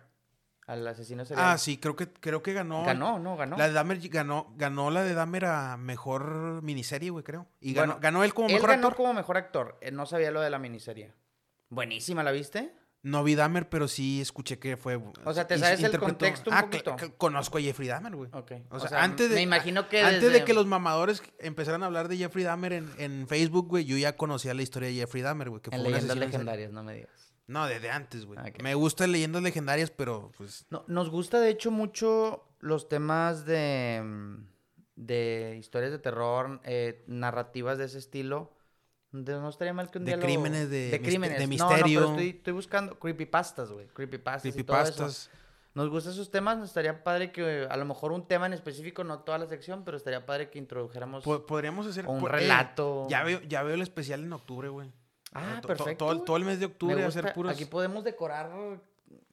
Speaker 1: al asesino serial.
Speaker 2: ah, sí, creo que, creo que ganó.
Speaker 1: Ganó, no, ganó.
Speaker 2: La de Dahmer ganó, ganó la de Dahmer a mejor miniserie, güey, creo. Y ganó,
Speaker 1: Bueno,
Speaker 2: ganó él como
Speaker 1: Él
Speaker 2: mejor
Speaker 1: ganó
Speaker 2: actor.
Speaker 1: como mejor actor. Eh, No sabía lo de la miniserie. Buenísima, ¿la viste?
Speaker 2: No vi Dahmer, pero sí escuché que fue.
Speaker 1: O sea, ¿te sabes el contexto un
Speaker 2: Ah,
Speaker 1: poquito?
Speaker 2: conozco a Jeffrey Dahmer, güey.
Speaker 1: Ok.
Speaker 2: O sea, antes de.
Speaker 1: Me imagino que
Speaker 2: Antes
Speaker 1: desde-
Speaker 2: de que los mamadores empezaran a hablar de Jeffrey Dahmer en, en Facebook, güey, yo ya conocía la historia de Jeffrey Dahmer, güey. Que
Speaker 1: En
Speaker 2: fue
Speaker 1: leyendas legendarias, no me digas.
Speaker 2: No, desde antes, güey.
Speaker 1: Ah, ok.
Speaker 2: Me gustan leyendas legendarias, pero pues.
Speaker 1: No, nos gusta, de hecho, mucho los temas de, mm, de historias de terror, eh, narrativas de ese estilo. De- no estaría mal que un
Speaker 2: De
Speaker 1: día lo-
Speaker 2: crímenes, de
Speaker 1: de
Speaker 2: mis-
Speaker 1: crímenes.
Speaker 2: de
Speaker 1: No, no,
Speaker 2: misterio.
Speaker 1: pero estoy, estoy buscando creepypastas, güey. Creepypastas y todo eso.
Speaker 2: Creepypastas.
Speaker 1: Nos gustan esos temas, nos estaría padre que a lo mejor un tema en específico, no toda la sección, pero estaría padre que introdujéramos
Speaker 2: Po- Podríamos hacer
Speaker 1: un
Speaker 2: eh,
Speaker 1: relato.
Speaker 2: ya veo, ya veo el especial en octubre, güey.
Speaker 1: Ah,
Speaker 2: To- to-
Speaker 1: perfecto.
Speaker 2: Todo, todo el mes de octubre hacer puros.
Speaker 1: Aquí podemos decorar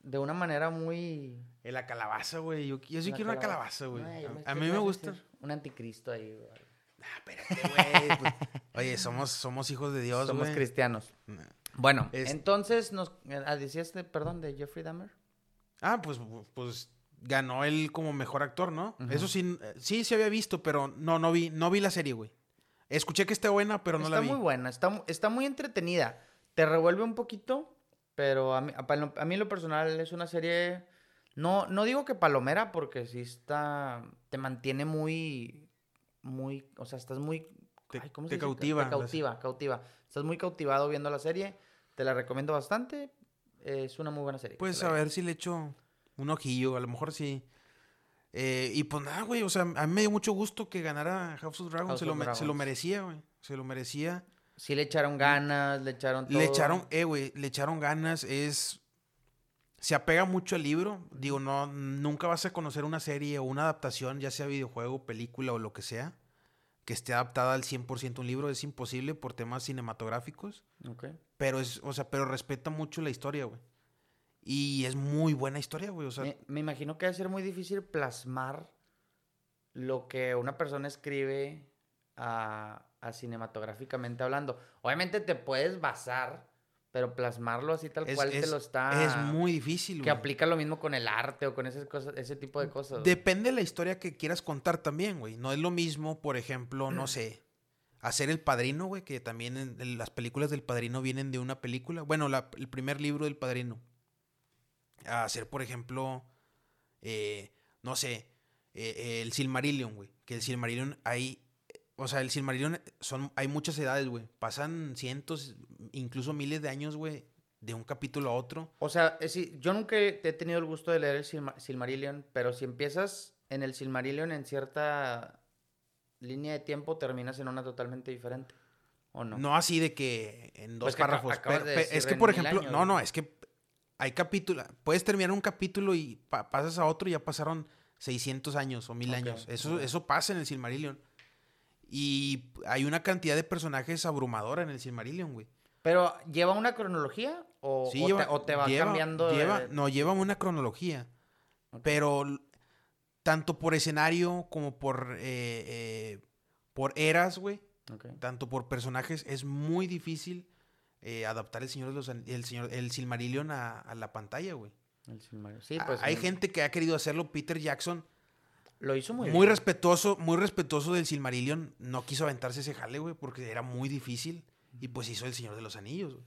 Speaker 1: de una manera muy...
Speaker 2: En la calabaza, güey. Yo, yo sí
Speaker 1: una
Speaker 2: quiero una
Speaker 1: calabaza.
Speaker 2: güey. A-
Speaker 1: me-
Speaker 2: a,
Speaker 1: ¿qué
Speaker 2: mí me gusta.
Speaker 1: Un anticristo ahí, güey.
Speaker 2: Ah, espérate, güey. Oye, somos, somos hijos de Dios,
Speaker 1: Somos cristianos. Bueno,
Speaker 2: Es-
Speaker 1: entonces nos... ah, decías, de- perdón, de Jeffrey Dahmer.
Speaker 2: Ah, pues, pues ganó él como mejor actor, ¿no? Eso sí, eh, sí se había visto, pero no, no vi, no vi la serie, güey. Escuché que está buena, pero no
Speaker 1: está
Speaker 2: la vi.
Speaker 1: muy buena, está, está muy entretenida. Te revuelve un poquito, pero a mí, a, a mí lo personal es una serie... No, no digo que palomera, porque sí está... Te mantiene muy... Muy... O sea, estás muy...
Speaker 2: Te-
Speaker 1: ay, ¿cómo
Speaker 2: te
Speaker 1: se dice?
Speaker 2: cautiva,
Speaker 1: Te cautiva, cautiva. Estás muy cautivado viendo la serie. Te la recomiendo bastante. Es una muy buena serie.
Speaker 2: Pues a ver si le echo un ojillo, a lo mejor sí. Eh, y pues nada, güey, o sea, a mí me dio mucho gusto que ganara House of Dragons.
Speaker 1: House
Speaker 2: se, lo
Speaker 1: of
Speaker 2: me- se lo
Speaker 1: Dragons.
Speaker 2: merecía, güey. Se lo merecía.
Speaker 1: Sí le echaron ganas, le echaron todo.
Speaker 2: Le echaron, eh, güey, le echaron ganas. Es. Se apega mucho al libro. Digo, no, nunca vas a conocer una serie o una adaptación, ya sea videojuego, película o lo que sea, que esté adaptada al 100% a un libro. Es imposible por temas cinematográficos.
Speaker 1: Ok.
Speaker 2: Pero es, o sea, pero respeta mucho la historia, güey. Y es muy buena historia, güey. O sea,
Speaker 1: me, me imagino que debe ser muy difícil plasmar lo que una persona escribe a, a cinematográficamente hablando. Obviamente te puedes basar, pero plasmarlo así tal
Speaker 2: es,
Speaker 1: cual te lo está...
Speaker 2: es muy difícil,
Speaker 1: Que aplica lo mismo con el arte o con esas cosas, ese tipo de cosas.
Speaker 2: Depende de la historia que quieras contar también, güey. No es lo mismo, por ejemplo, no sé, hacer El Padrino, güey, que también en, en las películas del Padrino vienen de una película. Bueno, la- el primer libro del Padrino. A hacer, por ejemplo, eh, no sé, eh, el Silmarillion, güey. Que el Silmarillion hay... O sea, el Silmarillion son, hay muchas edades, güey. Pasan cientos, incluso miles de años, güey, de un capítulo a otro.
Speaker 1: O sea, es yo nunca he tenido el gusto de leer el Silma- Silmarillion, pero si empiezas en el Silmarillion en cierta línea de tiempo, terminas en una totalmente diferente. ¿O no?
Speaker 2: No así de que en dos
Speaker 1: Pues
Speaker 2: párrafos. pero-
Speaker 1: de
Speaker 2: es que, por ejemplo,
Speaker 1: años,
Speaker 2: no, no, es que hay capítulos. Puedes terminar un capítulo y pa- pasas a otro y ya pasaron 600 años o 1000
Speaker 1: Ok,
Speaker 2: años. Eso, eso pasa en el Silmarillion. Y hay una cantidad de personajes abrumadora en el Silmarillion, güey.
Speaker 1: Pero, ¿lleva una cronología? ¿O,
Speaker 2: Sí,
Speaker 1: o
Speaker 2: lleva-
Speaker 1: te, o te va
Speaker 2: lleva-
Speaker 1: cambiando? de-
Speaker 2: lleva- no, lleva una cronología. Pero tanto por escenario como por, eh, eh, por eras, güey. Tanto por personajes, es muy difícil eh, adaptar el Señor de los el señor el Silmarillion a, a la pantalla, güey.
Speaker 1: El Silmarillion. Sí, pues.
Speaker 2: Hay gente que ha querido hacerlo, Peter Jackson,
Speaker 1: Lo hizo muy,
Speaker 2: muy,
Speaker 1: bien.
Speaker 2: respetuoso, muy respetuoso del Silmarillion, no quiso aventarse ese jale, güey, porque era muy difícil y pues hizo el Señor de los Anillos, güey.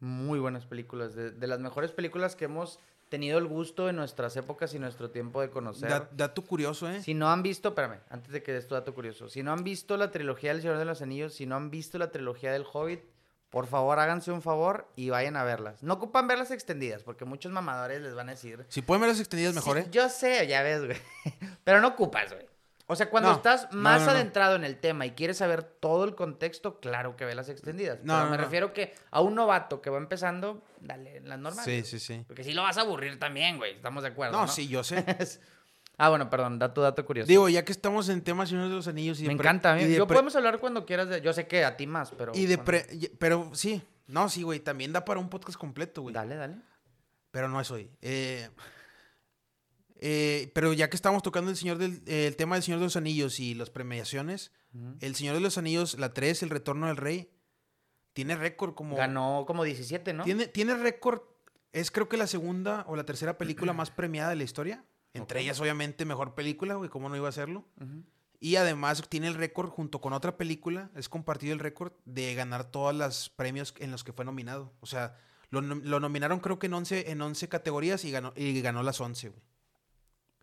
Speaker 1: Muy buenas películas. De, de las mejores películas que hemos tenido el gusto en nuestras épocas y nuestro tiempo de conocer.
Speaker 2: Da- dato curioso, ¿eh?
Speaker 1: Si no han visto, espérame, antes de que des tu dato curioso, si no han visto la trilogía del Señor de los Anillos, si no han visto la trilogía del Hobbit, por favor háganse un favor y vayan a verlas. No ocupan verlas extendidas, porque muchos mamadores les van a decir.
Speaker 2: Si pueden ver las extendidas mejor,
Speaker 1: Sí,
Speaker 2: ¿eh?
Speaker 1: Yo sé, ya ves, güey. Pero no ocupas, güey. O sea, cuando
Speaker 2: No,
Speaker 1: estás más
Speaker 2: no, no.
Speaker 1: adentrado en el tema y quieres saber todo el contexto, claro que ve las extendidas.
Speaker 2: No,
Speaker 1: Pero
Speaker 2: no,
Speaker 1: me refiero que a un novato que va empezando, dale las normales.
Speaker 2: Sí, sí, sí.
Speaker 1: Porque si lo vas a aburrir también, güey. Estamos de acuerdo.
Speaker 2: No,
Speaker 1: No,
Speaker 2: sí, yo sé.
Speaker 1: ah, bueno, perdón, da tu dato curioso.
Speaker 2: Digo, ya que estamos en temas Señor de los Anillos y de
Speaker 1: Me encanta.
Speaker 2: y de
Speaker 1: Yo podemos hablar cuando quieras. de- Yo sé que a ti más, pero.
Speaker 2: y de pre- pero sí, no, sí, güey, también da para un podcast completo, güey.
Speaker 1: Dale, dale.
Speaker 2: Pero no es hoy. Eh, eh, pero ya que estamos tocando el, señor del, eh, el tema del Señor de los Anillos y las premiaciones, el Señor de los Anillos, la 3, el Retorno del Rey, tiene récord como...
Speaker 1: Ganó como 17, ¿no?
Speaker 2: Tiene, tiene récord, es creo que la segunda o la tercera película más premiada de la historia. Entre ellas, obviamente, mejor película, güey, ¿cómo no iba a hacerlo? Y además tiene el récord junto con otra película, es compartido el récord de ganar todos los premios en los que fue nominado. O sea, lo, lo nominaron creo que en 11, en 11 categorías y ganó, y ganó las 11, güey.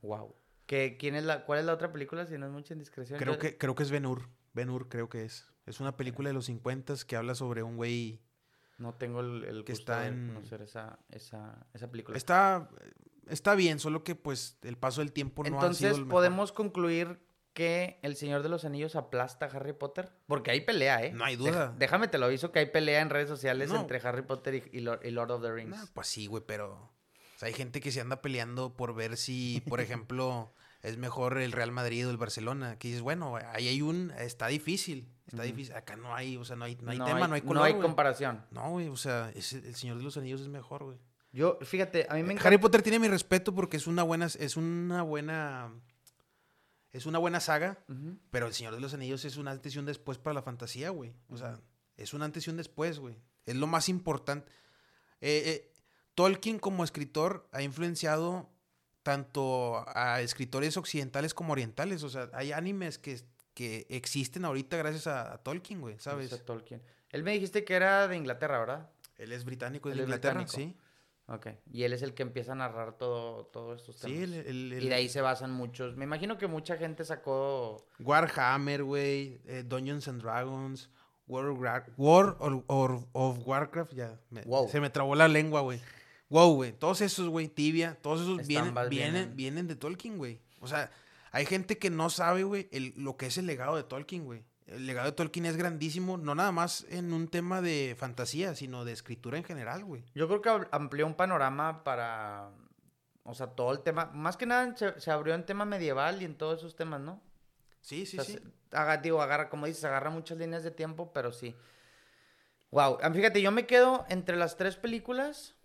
Speaker 1: Wow. ¿Qué, quién es la, ¿Cuál es la otra película? Si no es mucha indiscreción.
Speaker 2: Creo que, creo que es Ben Hur. Ben Hur creo que es. Es una película de los 50 que habla sobre un güey...
Speaker 1: No tengo el, el
Speaker 2: que
Speaker 1: gusto
Speaker 2: está
Speaker 1: de
Speaker 2: en-
Speaker 1: conocer esa, esa, esa película.
Speaker 2: Está, está bien, solo que pues el paso del tiempo no ha sido
Speaker 1: Entonces,
Speaker 2: el mejor.
Speaker 1: podemos concluir que El Señor de los Anillos aplasta a Harry Potter? Porque hay pelea, ¿eh?
Speaker 2: No hay duda.
Speaker 1: déjame te lo aviso que hay pelea en redes sociales
Speaker 2: No.
Speaker 1: entre Harry Potter y, y Lord, y Lord of the Rings.
Speaker 2: Nah, pues sí, güey, pero o sea, hay gente que se anda peleando por ver si, por ejemplo, es mejor el Real Madrid o el Barcelona. Que dices, bueno, ahí hay un, está difícil, está difícil. Acá no hay, o sea, no hay, no hay tema, no hay color,
Speaker 1: No hay comparación.
Speaker 2: No, güey, o sea, es- el Señor de los Anillos es mejor, güey.
Speaker 1: Yo, fíjate, a mí me encanta.
Speaker 2: Harry Potter tiene mi respeto porque es una buena, es una buena, es una buena saga, pero el Señor de los Anillos es un antes y un después para la fantasía, güey. O sea, es un antes y un después, güey. Es lo más importante. Eh, eh, Tolkien como escritor ha influenciado tanto a escritores occidentales como orientales. O sea, hay animes que, que existen ahorita gracias a, a Tolkien, güey, ¿sabes?
Speaker 1: Dice Tolkien. Él me dijiste que era de Inglaterra, ¿verdad?
Speaker 2: Él es británico, es
Speaker 1: Él
Speaker 2: de Inglaterra,
Speaker 1: británico.
Speaker 2: sí.
Speaker 1: Ok. Y él es el que empieza a narrar todo, todos estos temas.
Speaker 2: Sí, el, el- el-
Speaker 1: Y de ahí se basan muchos. Me imagino que mucha gente sacó.
Speaker 2: Warhammer, güey, eh, Dungeons and Dragons, World of, War, War or- or- of Warcraft, ya, me-
Speaker 1: Wow.
Speaker 2: se me trabó la lengua, güey. Wow, güey, todos esos, güey, Tibia, todos esos vienen, vienen,
Speaker 1: vienen.
Speaker 2: de Tolkien, güey. O sea, hay gente que no sabe, güey, el- lo que es el legado de Tolkien, güey. El legado de Tolkien es grandísimo, no nada más en un tema de fantasía, sino de escritura en general, güey.
Speaker 1: Yo creo que amplió un panorama para. O sea, todo el tema. Más que nada se, se abrió en tema medieval y en todos esos temas, ¿no?
Speaker 2: Sí, sí,
Speaker 1: O sea,
Speaker 2: sí.
Speaker 1: se- haga- digo, agarra, como dices, agarra muchas líneas de tiempo, pero sí. Wow. Fíjate, yo me quedo entre las tres películas.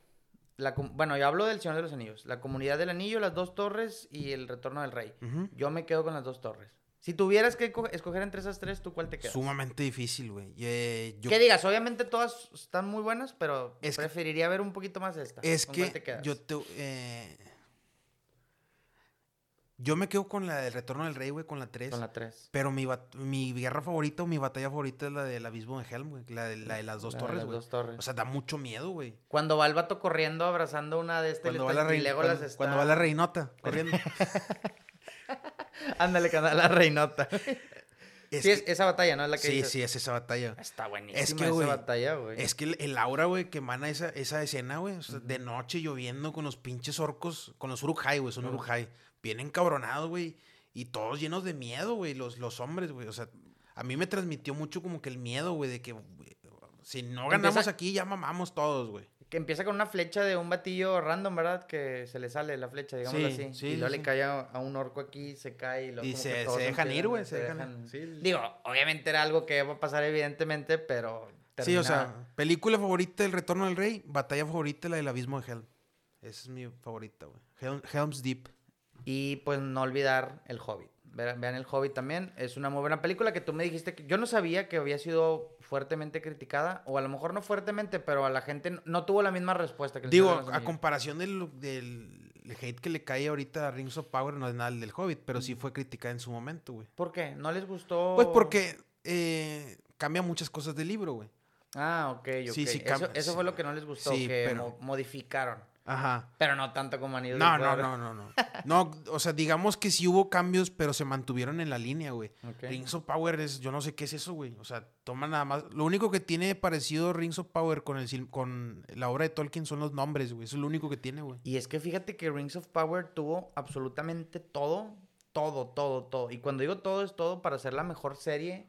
Speaker 1: La, bueno, yo hablo del Señor de los Anillos. La Comunidad del Anillo, Las Dos Torres y El Retorno del Rey. Yo me quedo con Las Dos Torres. Si tuvieras que co- escoger entre esas tres, ¿tú cuál te quedas?
Speaker 2: Sumamente difícil, güey. Eh, yo-
Speaker 1: Que digas, obviamente todas están muy buenas, pero
Speaker 2: Es que-
Speaker 1: preferiría ver un poquito más esta.
Speaker 2: Es
Speaker 1: ¿Con cuál
Speaker 2: que
Speaker 1: te quedas?
Speaker 2: yo te, eh, yo me quedo con la del Retorno del Rey, güey, con la 3.
Speaker 1: Con la 3.
Speaker 2: Pero mi, bat- mi guerra favorita o mi batalla favorita es la del abismo de Helm, güey. La de, la de las dos torres,
Speaker 1: Las
Speaker 2: güey.
Speaker 1: dos torres.
Speaker 2: O sea, da mucho miedo, güey.
Speaker 1: Cuando va el vato corriendo abrazando una de estas
Speaker 2: Cuando, va la, rein-
Speaker 1: Legolas
Speaker 2: cuando,
Speaker 1: está...
Speaker 2: cuando va la reinota corriendo.
Speaker 1: Ándale, con la reinota.
Speaker 2: Es
Speaker 1: sí, es, esa batalla, ¿no? Es la que
Speaker 2: sí,
Speaker 1: dices.
Speaker 2: sí, es esa batalla.
Speaker 1: Está buenísima
Speaker 2: Es que,
Speaker 1: esa batalla, güey.
Speaker 2: Es que el, el aura, güey, que emana esa, esa escena, güey. o sea, De noche lloviendo con los pinches orcos, con los Uruk-hai, güey, son
Speaker 1: Uruk.
Speaker 2: Uruk-hai. Bien encabronados, güey. Y todos llenos de miedo, güey, los, los hombres, güey. O sea, a mí me transmitió mucho como que el miedo, güey, de que si no ganamos
Speaker 1: Empieza-
Speaker 2: aquí, ya mamamos todos, güey.
Speaker 1: Que empieza con una flecha de un batillo random, ¿verdad? Que se le sale la flecha, digámoslo
Speaker 2: Sí,
Speaker 1: así.
Speaker 2: sí,
Speaker 1: y luego
Speaker 2: sí,
Speaker 1: le cae a, a un orco aquí, se cae y luego
Speaker 2: Y
Speaker 1: como
Speaker 2: se-
Speaker 1: que
Speaker 2: se dejan ir, güey, se dejan- sí.
Speaker 1: Digo, obviamente era algo que iba a pasar evidentemente, pero...
Speaker 2: Sí, o sea, película favorita, El Retorno del Rey. Batalla favorita, la del Abismo de Helm. Esa es mi favorita, güey. Hel- Helm's Deep.
Speaker 1: Y pues no olvidar El Hobbit. Vean, vean El Hobbit también. Es una muy buena película que tú me dijiste que yo no sabía que había sido fuertemente criticada. O a lo mejor no fuertemente, pero a la gente no, tuvo la misma respuesta que
Speaker 2: Digo, a comparación del, del hate que le cae ahorita a Rings of Power, no es nada el del Hobbit, pero sí fue criticada en su momento, güey.
Speaker 1: ¿Por qué? ¿No les gustó?
Speaker 2: Pues porque eh, cambia muchas cosas del libro, güey.
Speaker 1: Ah, ok, ok.
Speaker 2: Sí, sí,
Speaker 1: eso, fue lo que no les gustó,
Speaker 2: Sí,
Speaker 1: que
Speaker 2: pero-
Speaker 1: mo- modificaron.
Speaker 2: Ajá.
Speaker 1: Pero no tanto como Anillos
Speaker 2: No,
Speaker 1: del
Speaker 2: no,
Speaker 1: Poder.
Speaker 2: no, no, no. No, o sea, digamos que sí hubo cambios, pero se mantuvieron en la línea, güey.
Speaker 1: Ok.
Speaker 2: Rings of Power es, yo no sé qué es eso, güey. O sea, toma nada más. Lo único que tiene parecido Rings of Power con, el, con la obra de Tolkien son los nombres, güey. Eso es lo único que tiene, güey.
Speaker 1: Y es que fíjate que Rings of Power tuvo absolutamente todo, todo, todo, todo. Y cuando digo todo es todo para ser la mejor serie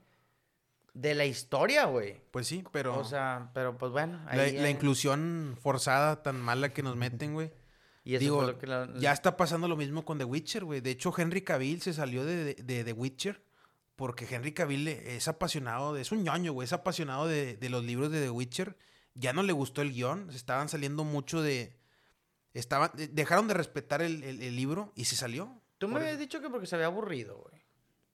Speaker 1: de la historia, güey.
Speaker 2: Pues sí, pero.
Speaker 1: O sea, pero pues bueno.
Speaker 2: la,
Speaker 1: ahí,
Speaker 2: la
Speaker 1: eh,
Speaker 2: inclusión forzada tan mala que nos meten, güey.
Speaker 1: y eso
Speaker 2: digo,
Speaker 1: fue lo que la-
Speaker 2: Ya está pasando lo mismo con The Witcher, güey. De hecho, Henry Cavill se salió de, de, de The Witcher porque Henry Cavill es apasionado, de, es un ñoño, güey. Es apasionado de, de los libros de The Witcher. Ya no le gustó el guion. se Estaban saliendo mucho de... Estaban, de- dejaron de respetar el, el- el libro y se salió.
Speaker 1: Tú me habías dicho que porque se había aburrido, güey.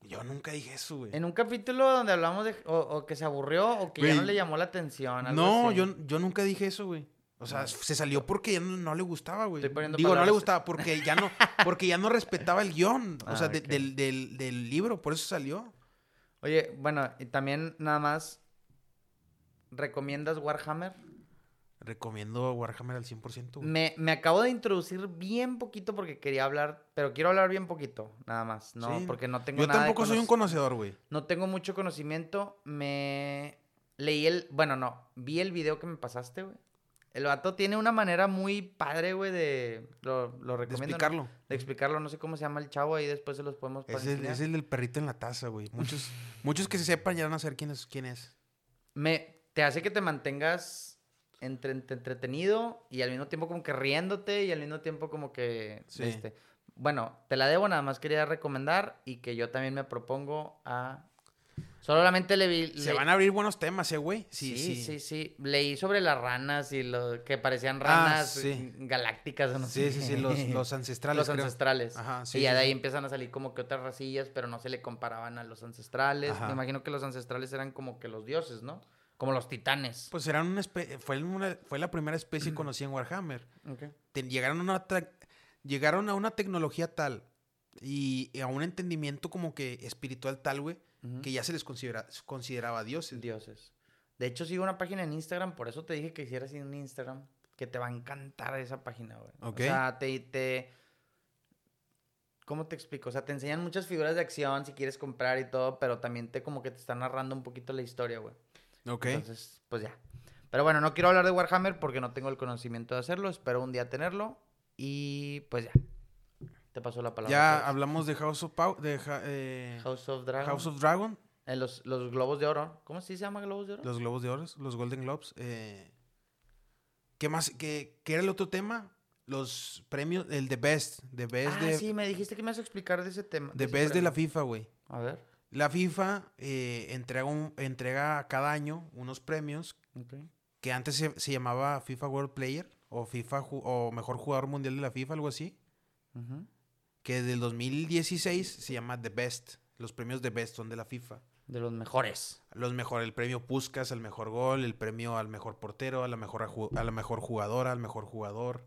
Speaker 2: Yo nunca dije eso, güey.
Speaker 1: En un capítulo donde hablamos de... O, o que se aburrió o que ya no le llamó la atención. algo
Speaker 2: No,
Speaker 1: así.
Speaker 2: yo, yo nunca dije eso, güey. O sea, se salió porque ya no, no le gustaba, güey.
Speaker 1: Estoy poniendo
Speaker 2: Digo, no le gustaba porque ya no, porque ya no respetaba el guion. O
Speaker 1: Ah,
Speaker 2: sea, de- del, del, del libro, por eso salió.
Speaker 1: Oye, bueno, y también nada más... ¿Recomiendas Warhammer?
Speaker 2: Recomiendo Warhammer al 100%, güey.
Speaker 1: Me, me acabo de introducir bien poquito porque quería hablar, pero quiero hablar bien poquito, nada más, ¿no?
Speaker 2: Sí.
Speaker 1: Porque no tengo
Speaker 2: Yo
Speaker 1: nada de
Speaker 2: tampoco soy un
Speaker 1: conoc-
Speaker 2: conocedor, güey.
Speaker 1: No tengo mucho conocimiento, me leí el, bueno, no, vi el video que me pasaste, güey. El vato tiene una manera muy padre, güey, de... Lo, lo
Speaker 2: De
Speaker 1: recomiendo. ¿no?
Speaker 2: explicarlo.
Speaker 1: De explicarlo. No sé cómo se llama el chavo. Ahí después se los podemos
Speaker 2: Es el, es el del perrito en la taza, güey. Muchos, muchos que se sepan ya van a saber quién es. Quién es.
Speaker 1: Me, te hace que te mantengas entre, entre- entretenido y al mismo tiempo como que riéndote y al mismo tiempo como que...
Speaker 2: Sí.
Speaker 1: Este, bueno, te la debo, nada más quería recomendar y que yo también me propongo a... Solamente le vi...
Speaker 2: Se
Speaker 1: le-
Speaker 2: van a abrir buenos temas, eh, güey.
Speaker 1: Sí,
Speaker 2: Sí,
Speaker 1: sí,
Speaker 2: sí.
Speaker 1: sí, Leí sobre las ranas y lo que parecían
Speaker 2: Ah,
Speaker 1: ranas
Speaker 2: sí.
Speaker 1: galácticas o no
Speaker 2: Sí,
Speaker 1: sé.
Speaker 2: sí, sí, los, los ancestrales.
Speaker 1: Los
Speaker 2: creo.
Speaker 1: ancestrales.
Speaker 2: Ajá, sí,
Speaker 1: y ya
Speaker 2: sí,
Speaker 1: de ahí
Speaker 2: sí.
Speaker 1: empiezan a salir como que otras racillas, pero no se le comparaban a los ancestrales.
Speaker 2: Ajá.
Speaker 1: Me imagino que los ancestrales eran como que los dioses, ¿no? Como los titanes.
Speaker 2: Pues eran una fue, una- fue la primera especie conocida en Warhammer.
Speaker 1: Ok.
Speaker 2: Te- llegaron, a una llegaron a una tecnología tal y, y a un entendimiento como que espiritual tal, güey, que ya se les considera, consideraba dioses.
Speaker 1: Dioses. De hecho, sigo una página en Instagram, por eso te dije que hicieras un Instagram, que te va a encantar esa página, güey.
Speaker 2: Ok.
Speaker 1: O sea, te, te... ¿Cómo te explico? O sea, te enseñan muchas figuras de acción si quieres comprar y todo, pero también te como que te están narrando un poquito la historia, güey.
Speaker 2: Ok.
Speaker 1: Entonces, pues ya. Pero bueno, no quiero hablar de Warhammer porque no tengo el conocimiento de hacerlo. Espero un día tenerlo. Y pues ya. Te paso la palabra.
Speaker 2: ya hablamos de House of Pow- de Ja- eh,
Speaker 1: House of Dragon.
Speaker 2: House of Dragon,
Speaker 1: Eh, los, los globos de oro. ¿Cómo sí se llama globos de oro?
Speaker 2: los Globos de Oro, los Golden Globes. eh, ¿Qué más? ¿Qué, qué era el otro tema? Los premios, el The Best, The Best
Speaker 1: ah,
Speaker 2: de,
Speaker 1: sí, me dijiste que me vas a explicar de ese tema.
Speaker 2: The
Speaker 1: ese
Speaker 2: Best de la. FIFA, güey.
Speaker 1: A ver.
Speaker 2: La FIFA eh, entrega, un, entrega cada año unos premios que antes se, se llamaba FIFA World Player o FIFA o mejor jugador mundial de la FIFA, algo así.
Speaker 1: Ujú.
Speaker 2: Que del 2016 se llama The Best. Los premios The Best son de la FIFA.
Speaker 1: De los mejores.
Speaker 2: Los mejor, el premio Puskas al mejor gol, el premio al mejor portero, a la mejor, a la mejor jugadora, al mejor jugador.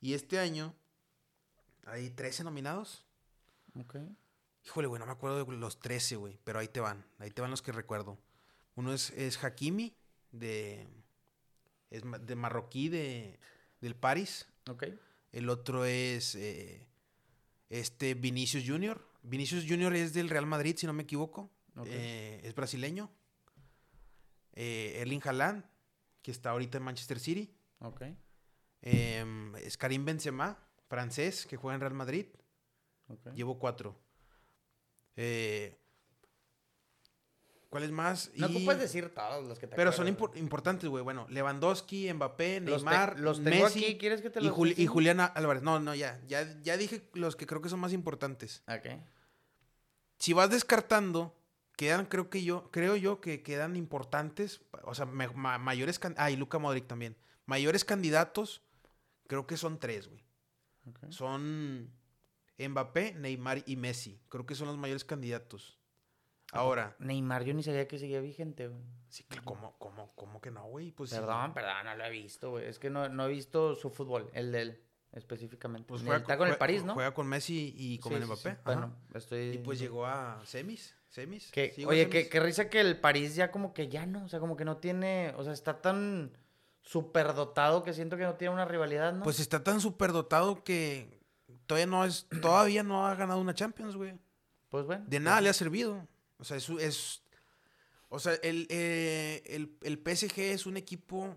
Speaker 2: Y este año hay 13 nominados. Híjole, güey, no me acuerdo de los 13, güey, pero ahí te van, ahí te van los que recuerdo. Uno es, es Hakimi, de, es de marroquí de, del Paris.
Speaker 1: Ok.
Speaker 2: El otro es eh, este Vinicius Junior. Vinicius Junior es del Real Madrid, si no me equivoco.
Speaker 1: Ok.
Speaker 2: Eh, es brasileño. Eh, Erling Haaland, que está ahorita en Manchester City.
Speaker 1: Ok.
Speaker 2: Em, es Karim Benzema, francés, que juega en Real Madrid.
Speaker 1: ok.
Speaker 2: Llevo cuatro. Eh, ¿Cuáles más?
Speaker 1: No
Speaker 2: Y-
Speaker 1: ocupas decir todos los que te
Speaker 2: Pero son
Speaker 1: acuerdas,
Speaker 2: impor- importante, güey. Bueno, Lewandowski, Mbappé,
Speaker 1: güey. Los te-
Speaker 2: Neymar,
Speaker 1: los tengo
Speaker 2: Messi
Speaker 1: aquí. ¿Quieres que te
Speaker 2: y,
Speaker 1: los
Speaker 2: Juli- y
Speaker 1: enseñe?
Speaker 2: Julián Álvarez. No, no, ya, ya. Ya dije los que creo que son más importantes.
Speaker 1: Ok.
Speaker 2: Si vas descartando, quedan, creo que yo, creo yo que quedan importantes. O sea, ma- mayores can- Ah, y Luca Modric también. Mayores candidatos, creo que son tres, güey. Son Mbappé, Neymar y Messi. Creo que son los mayores candidatos. Ahora,
Speaker 1: Neymar, yo ni sabía que seguía vigente, güey.
Speaker 2: sí, que ¿cómo, cómo, cómo que no, güey? Pues sí.
Speaker 1: Perdón, perdón, no lo he visto, güey. Es que no, no he visto su fútbol, el de él, específicamente.
Speaker 2: Pues juega
Speaker 1: está con el París, ¿no?
Speaker 2: Juega con Messi y con
Speaker 1: Sí,
Speaker 2: el Mbappé.
Speaker 1: sí. Bueno, estoy...
Speaker 2: Y pues llegó a semis. ¿Semis?
Speaker 1: Que- oye, qué,
Speaker 2: semis.
Speaker 1: qué risa que el París ya como que ya no, o sea, como que no tiene, o sea, está tan superdotado que siento que no tiene una rivalidad, ¿no?
Speaker 2: Pues está tan superdotado que todavía no es, todavía no ha ganado una Champions, güey.
Speaker 1: Pues bueno.
Speaker 2: De nada le ha servido. O sea, es, es o sea, el, eh, el, el PSG es un equipo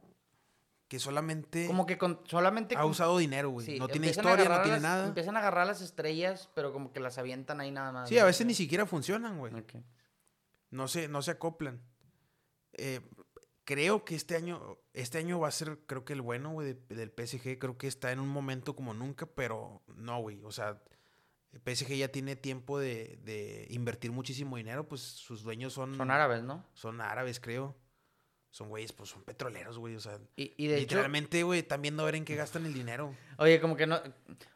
Speaker 2: que solamente
Speaker 1: Como que con, solamente...
Speaker 2: ha usado dinero, güey.
Speaker 1: sí,
Speaker 2: no tiene historia, no tiene
Speaker 1: las-
Speaker 2: nada.
Speaker 1: Empiezan a agarrar las estrellas, pero como que las avientan ahí nada más.
Speaker 2: Sí, a veces ni siquiera funcionan, güey.
Speaker 1: Ok.
Speaker 2: No se, no se acoplan. Eh, creo que este año, este año va a ser, creo que el bueno, güey, de- del PSG. Creo que está en un momento como nunca, pero no, güey. O sea, el PSG ya tiene tiempo de, de invertir muchísimo dinero, pues sus dueños son,
Speaker 1: Son árabes, ¿no?
Speaker 2: son árabes, creo. Son güeyes, pues son petroleros, güey. O sea,
Speaker 1: Y, y de hecho,
Speaker 2: literalmente, güey, están viendo a ver en qué gastan el dinero.
Speaker 1: Oye, como que no.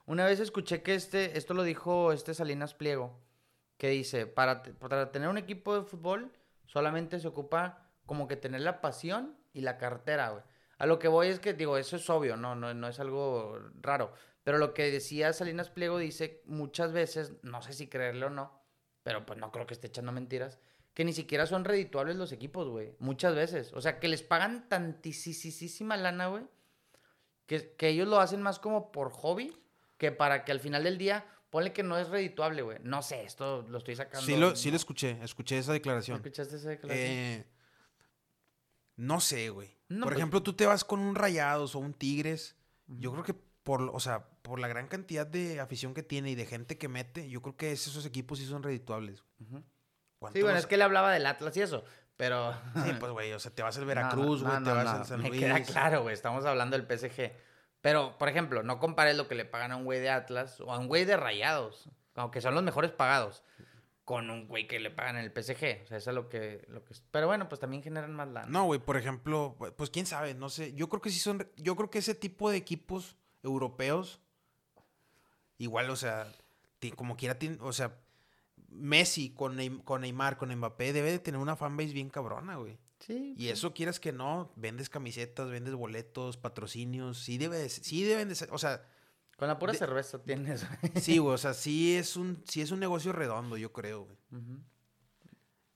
Speaker 1: Una vez escuché que este, esto lo dijo este Salinas Pliego, que dice, para, para tener un equipo de fútbol, solamente se ocupa como que tener la pasión y la cartera, güey. A lo que voy es que, digo, eso es obvio, no, no, no es algo raro. Pero lo que decía Salinas Pliego dice muchas veces, no sé si creerle o no, pero pues no creo que esté echando mentiras, que ni siquiera son redituables los equipos, güey. Muchas veces. O sea, que les pagan tantísima lana, güey, que, que ellos lo hacen más como por hobby que para que al final del día, ponle que no es redituable, güey. No sé, esto lo estoy sacando.
Speaker 2: Sí lo, sí lo escuché, escuché esa declaración.
Speaker 1: ¿Escuchaste esa declaración?
Speaker 2: Eh, No sé, güey.
Speaker 1: No,
Speaker 2: por
Speaker 1: pues-
Speaker 2: ejemplo, tú te vas con un Rayados o un Tigres. Yo creo que por, o sea, por la gran cantidad de afición que tiene y de gente que mete, yo creo que esos equipos sí son redituables.
Speaker 1: Ujú.
Speaker 2: ¿Cuánto
Speaker 1: Sí, bueno, es que le hablaba del Atlas y eso, pero...
Speaker 2: Sí, pues, güey, o sea, te vas al Veracruz, güey,
Speaker 1: no,
Speaker 2: te vas al San
Speaker 1: Me
Speaker 2: Luis.
Speaker 1: queda claro, güey, estamos hablando del PSG. Pero, por ejemplo, no compares lo que le pagan a un güey de Atlas o a un güey de Rayados, aunque son los mejores pagados, con un güey que le pagan en el PSG. O sea, eso es lo que... Lo que... Pero bueno, pues también generan más lana.
Speaker 2: No, güey, por ejemplo, pues quién sabe, no sé. Yo creo que sí son, yo creo que ese tipo de equipos europeos, igual, o sea, como quiera, o sea, Messi con, Neym- con Neymar, con Mbappé, debe de tener una fanbase bien cabrona, güey.
Speaker 1: Sí.
Speaker 2: Y eso quieras que no, vendes camisetas, vendes boletos, patrocinios, sí debe de sí deben de ser, o sea,
Speaker 1: Con la pura
Speaker 2: de-
Speaker 1: cerveza tienes.
Speaker 2: sí, güey, o sea, sí es un, sí es un negocio redondo, yo creo, güey.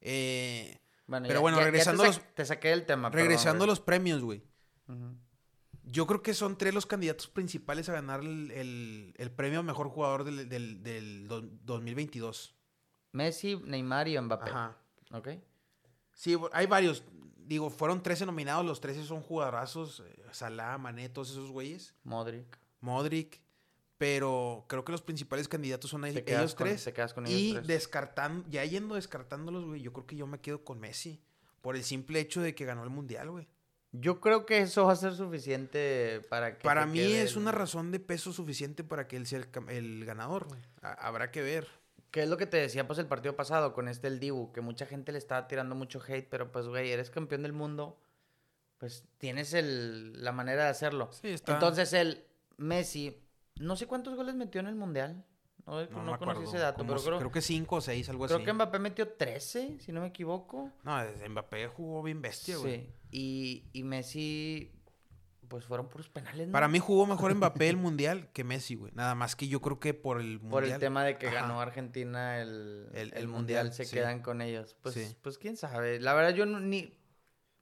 Speaker 2: Eh,
Speaker 1: Bueno,
Speaker 2: Pero
Speaker 1: ya-
Speaker 2: bueno,
Speaker 1: ya- ya te
Speaker 2: regresando los-
Speaker 1: Te saqué del tema. perdón,
Speaker 2: regresando a
Speaker 1: güey.
Speaker 2: los premios, güey. Yo creo que son tres los candidatos principales a ganar el, el- el premio a mejor jugador del, del, del do- 2022.
Speaker 1: Messi, Neymar y Mbappé.
Speaker 2: Ajá.
Speaker 1: ¿Ok?
Speaker 2: Sí, hay varios. Digo, fueron 13 nominados, los 13 son jugadorazos. eh, Salah, Mané, todos esos güeyes.
Speaker 1: Modric.
Speaker 2: Modric. Pero creo que los principales candidatos son ellos
Speaker 1: con-
Speaker 2: tres.
Speaker 1: te quedas con ellos
Speaker 2: y
Speaker 1: tres.
Speaker 2: descartando, ya yendo descartándolos, güey, yo creo que yo me quedo con Messi. Por el simple hecho de que ganó el Mundial, güey.
Speaker 1: Yo creo que eso va a ser suficiente para que.
Speaker 2: Para mí
Speaker 1: quede
Speaker 2: es una razón de peso suficiente para que él sea el, ganador, güey. Ha- Habrá que ver.
Speaker 1: Que es lo que te decía pues el partido pasado con este el Dibu, que mucha gente le estaba tirando mucho hate, pero pues güey, eres campeón del mundo, pues tienes el, la manera de hacerlo.
Speaker 2: Sí, está.
Speaker 1: Entonces el Messi, no sé cuántos goles metió en el Mundial, no,
Speaker 2: no,
Speaker 1: conocí ese dato, pero creo,
Speaker 2: creo que cinco o seis, algo
Speaker 1: creo
Speaker 2: así.
Speaker 1: que Mbappé metió 13, si no me equivoco.
Speaker 2: No, desde Mbappé jugó bien bestia, güey.
Speaker 1: Y, y Messi, pues fueron puros penales, ¿no?
Speaker 2: Para mí jugó mejor Mbappé el Mundial que Messi, güey. Nada más que yo creo que por el Mundial.
Speaker 1: Por el tema de que
Speaker 2: Ajá.
Speaker 1: ganó Argentina el,
Speaker 2: El-
Speaker 1: el,
Speaker 2: el
Speaker 1: mundial,
Speaker 2: Mundial,
Speaker 1: se
Speaker 2: sí.
Speaker 1: quedan con ellos. Pues,
Speaker 2: Sí.
Speaker 1: pues quién sabe. La verdad yo no- ni,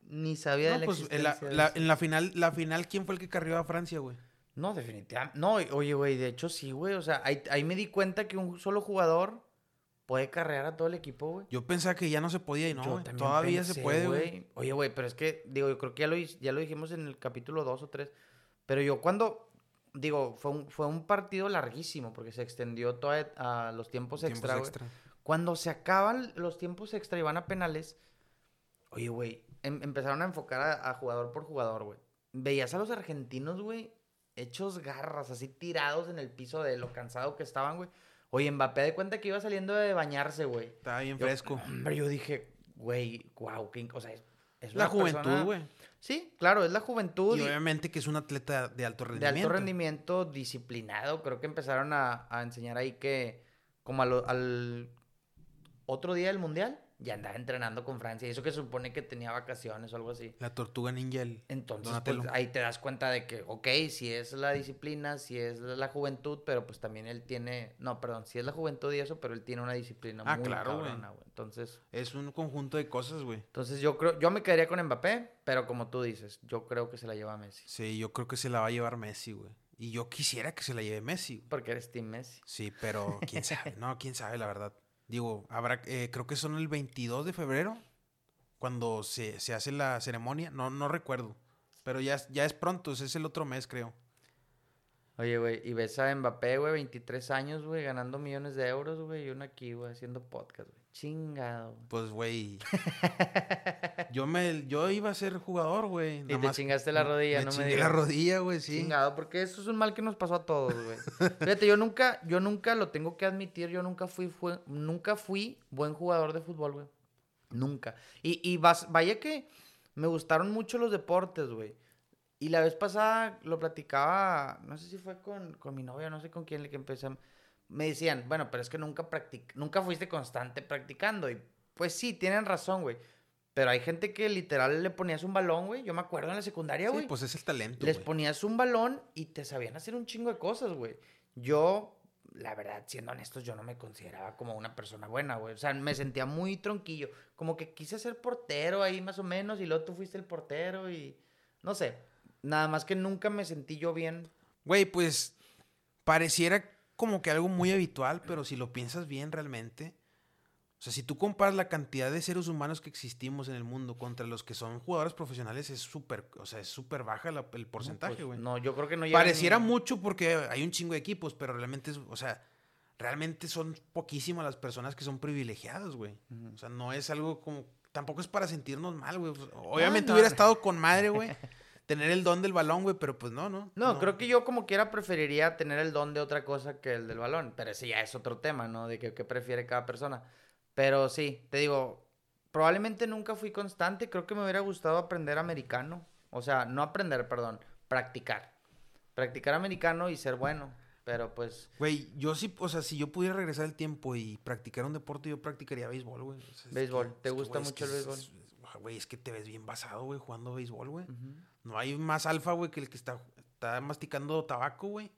Speaker 1: ni sabía de
Speaker 2: No,
Speaker 1: la
Speaker 2: pues en la,
Speaker 1: existencia de
Speaker 2: la- en la final, la final, ¿quién fue el que carrió a Francia, güey?
Speaker 1: No, definitivamente. No, oye, güey, de hecho sí, güey. O sea, ahí, ahí me di cuenta que un solo jugador puede carrear a todo el equipo, güey.
Speaker 2: Yo pensaba que ya no se podía y no, güey. Todavía se puede, güey.
Speaker 1: Oye, güey, pero es que, digo, yo creo que ya lo, ya lo dijimos en el capítulo 2 o 3. Pero yo cuando, digo, fue un, fue un partido larguísimo porque se extendió todo a los tiempos,
Speaker 2: Tiempos
Speaker 1: extra. Cuando se acaban los tiempos extra y van a penales, oye, güey, em- empezaron a enfocar a, a jugador por jugador, güey. Veías a los argentinos, güey, hechos garras, así tirados en el piso de lo cansado que estaban, güey. Oye, Mbappé de cuenta que iba saliendo de bañarse, güey.
Speaker 2: Estaba bien
Speaker 1: Yo-
Speaker 2: fresco.
Speaker 1: Hombre, yo dije, güey, wow, qué, o sea, es, es
Speaker 2: la juventud,
Speaker 1: persona-
Speaker 2: güey.
Speaker 1: Sí, claro, es la juventud
Speaker 2: Y
Speaker 1: y-
Speaker 2: obviamente que es un atleta de alto
Speaker 1: de
Speaker 2: rendimiento.
Speaker 1: alto rendimiento, disciplinado. Creo que empezaron a, a enseñar ahí que, como a lo- al otro día del mundial, ya andaba entrenando con Francia. Y eso que supone que tenía vacaciones o algo así.
Speaker 2: La tortuga ninja, el
Speaker 1: Entonces, pues, ahí te das cuenta de que, ok, si es la disciplina, si es la juventud, pero pues también él tiene, no, perdón, si es la juventud y eso, pero él tiene una disciplina
Speaker 2: Ah,
Speaker 1: muy
Speaker 2: claro, güey.
Speaker 1: cabrona, güey. Entonces,
Speaker 2: Es un conjunto de cosas, güey.
Speaker 1: entonces yo creo, yo me quedaría con Mbappé, pero como tú dices, yo creo que se la lleva Messi.
Speaker 2: Sí, yo creo que se la va a llevar Messi, güey. Y yo quisiera que se la lleve Messi.
Speaker 1: Porque eres Team Messi.
Speaker 2: Sí, pero quién sabe. No, quién sabe, la verdad. Digo, habrá, eh, creo que son el 22 de febrero cuando se, se hace la ceremonia. No, no recuerdo. Pero ya, ya es pronto, es el otro mes, creo.
Speaker 1: Oye, güey, y ves a Mbappé, güey, 23 años, güey, ganando millones de euros, güey, y uno aquí, güey, haciendo podcast, güey. Chingado.
Speaker 2: Pues, güey. yo me, yo iba a ser jugador, güey.
Speaker 1: Y te chingaste la rodilla,
Speaker 2: me
Speaker 1: no me digas.
Speaker 2: la rodilla, güey, sí.
Speaker 1: Chingado, porque eso es un mal que nos pasó a todos, güey. Fíjate, yo nunca, yo nunca lo tengo que admitir, yo nunca fui, fue, nunca fui buen jugador de fútbol, güey. Nunca. Y, y vas- vaya que me gustaron mucho los deportes, güey. Y la vez pasada lo platicaba, no sé si fue con, con mi novia, no sé con quién le que empecé. a- Me decían, bueno, pero es que nunca practic nunca fuiste constante practicando. Y pues sí, tienen razón, güey. Pero hay gente que literal le ponías un balón, güey. Yo me acuerdo en la secundaria,
Speaker 2: Sí,
Speaker 1: güey.
Speaker 2: pues es el talento,
Speaker 1: Les
Speaker 2: güey.
Speaker 1: ponías un balón y te sabían hacer un chingo de cosas, güey. Yo, la verdad, siendo honestos, yo no me consideraba como una persona buena, güey. O sea, me sentía muy tronquillo. Como que quise ser portero ahí más o menos y luego tú fuiste el portero y... No sé. Nada más que nunca me sentí yo bien.
Speaker 2: Güey, pues pareciera como que algo muy habitual, pero si lo piensas bien realmente, O sea, si tú comparas la cantidad de seres humanos que existimos en el mundo contra los que son jugadores profesionales, es súper, o sea, es súper baja la- el porcentaje,
Speaker 1: Pues,
Speaker 2: güey.
Speaker 1: No, yo creo que no llega
Speaker 2: Pareciera
Speaker 1: ni-
Speaker 2: mucho porque hay un chingo de equipos, pero realmente es, o sea, realmente son poquísimas las personas que son privilegiadas, güey. O sea, no es algo como, tampoco es para sentirnos mal, güey. Pues, Obviamente
Speaker 1: no.
Speaker 2: hubiera estado con madre, güey, tener el don del balón, güey, pero pues no, no.
Speaker 1: No, creo que yo como quiera preferiría tener el don de otra cosa que el del balón. Pero ese ya es otro tema, ¿no? De qué prefiere cada persona. Pero sí, te digo, probablemente nunca fui constante. Creo que me hubiera gustado aprender americano. O sea, no aprender, perdón, practicar. Practicar americano y ser bueno. Pero pues,
Speaker 2: Güey, yo sí, o sea, si yo pudiera regresar el tiempo y practicar un deporte, yo practicaría béisbol, güey. O sea, es
Speaker 1: Béisbol.
Speaker 2: que-
Speaker 1: ¿Te
Speaker 2: que,
Speaker 1: gusta
Speaker 2: es
Speaker 1: mucho
Speaker 2: que
Speaker 1: el béisbol?
Speaker 2: es- Güey, es que te ves bien basado, güey, jugando béisbol, güey. No hay más alfa, güey, que el que está, está masticando tabaco, güey.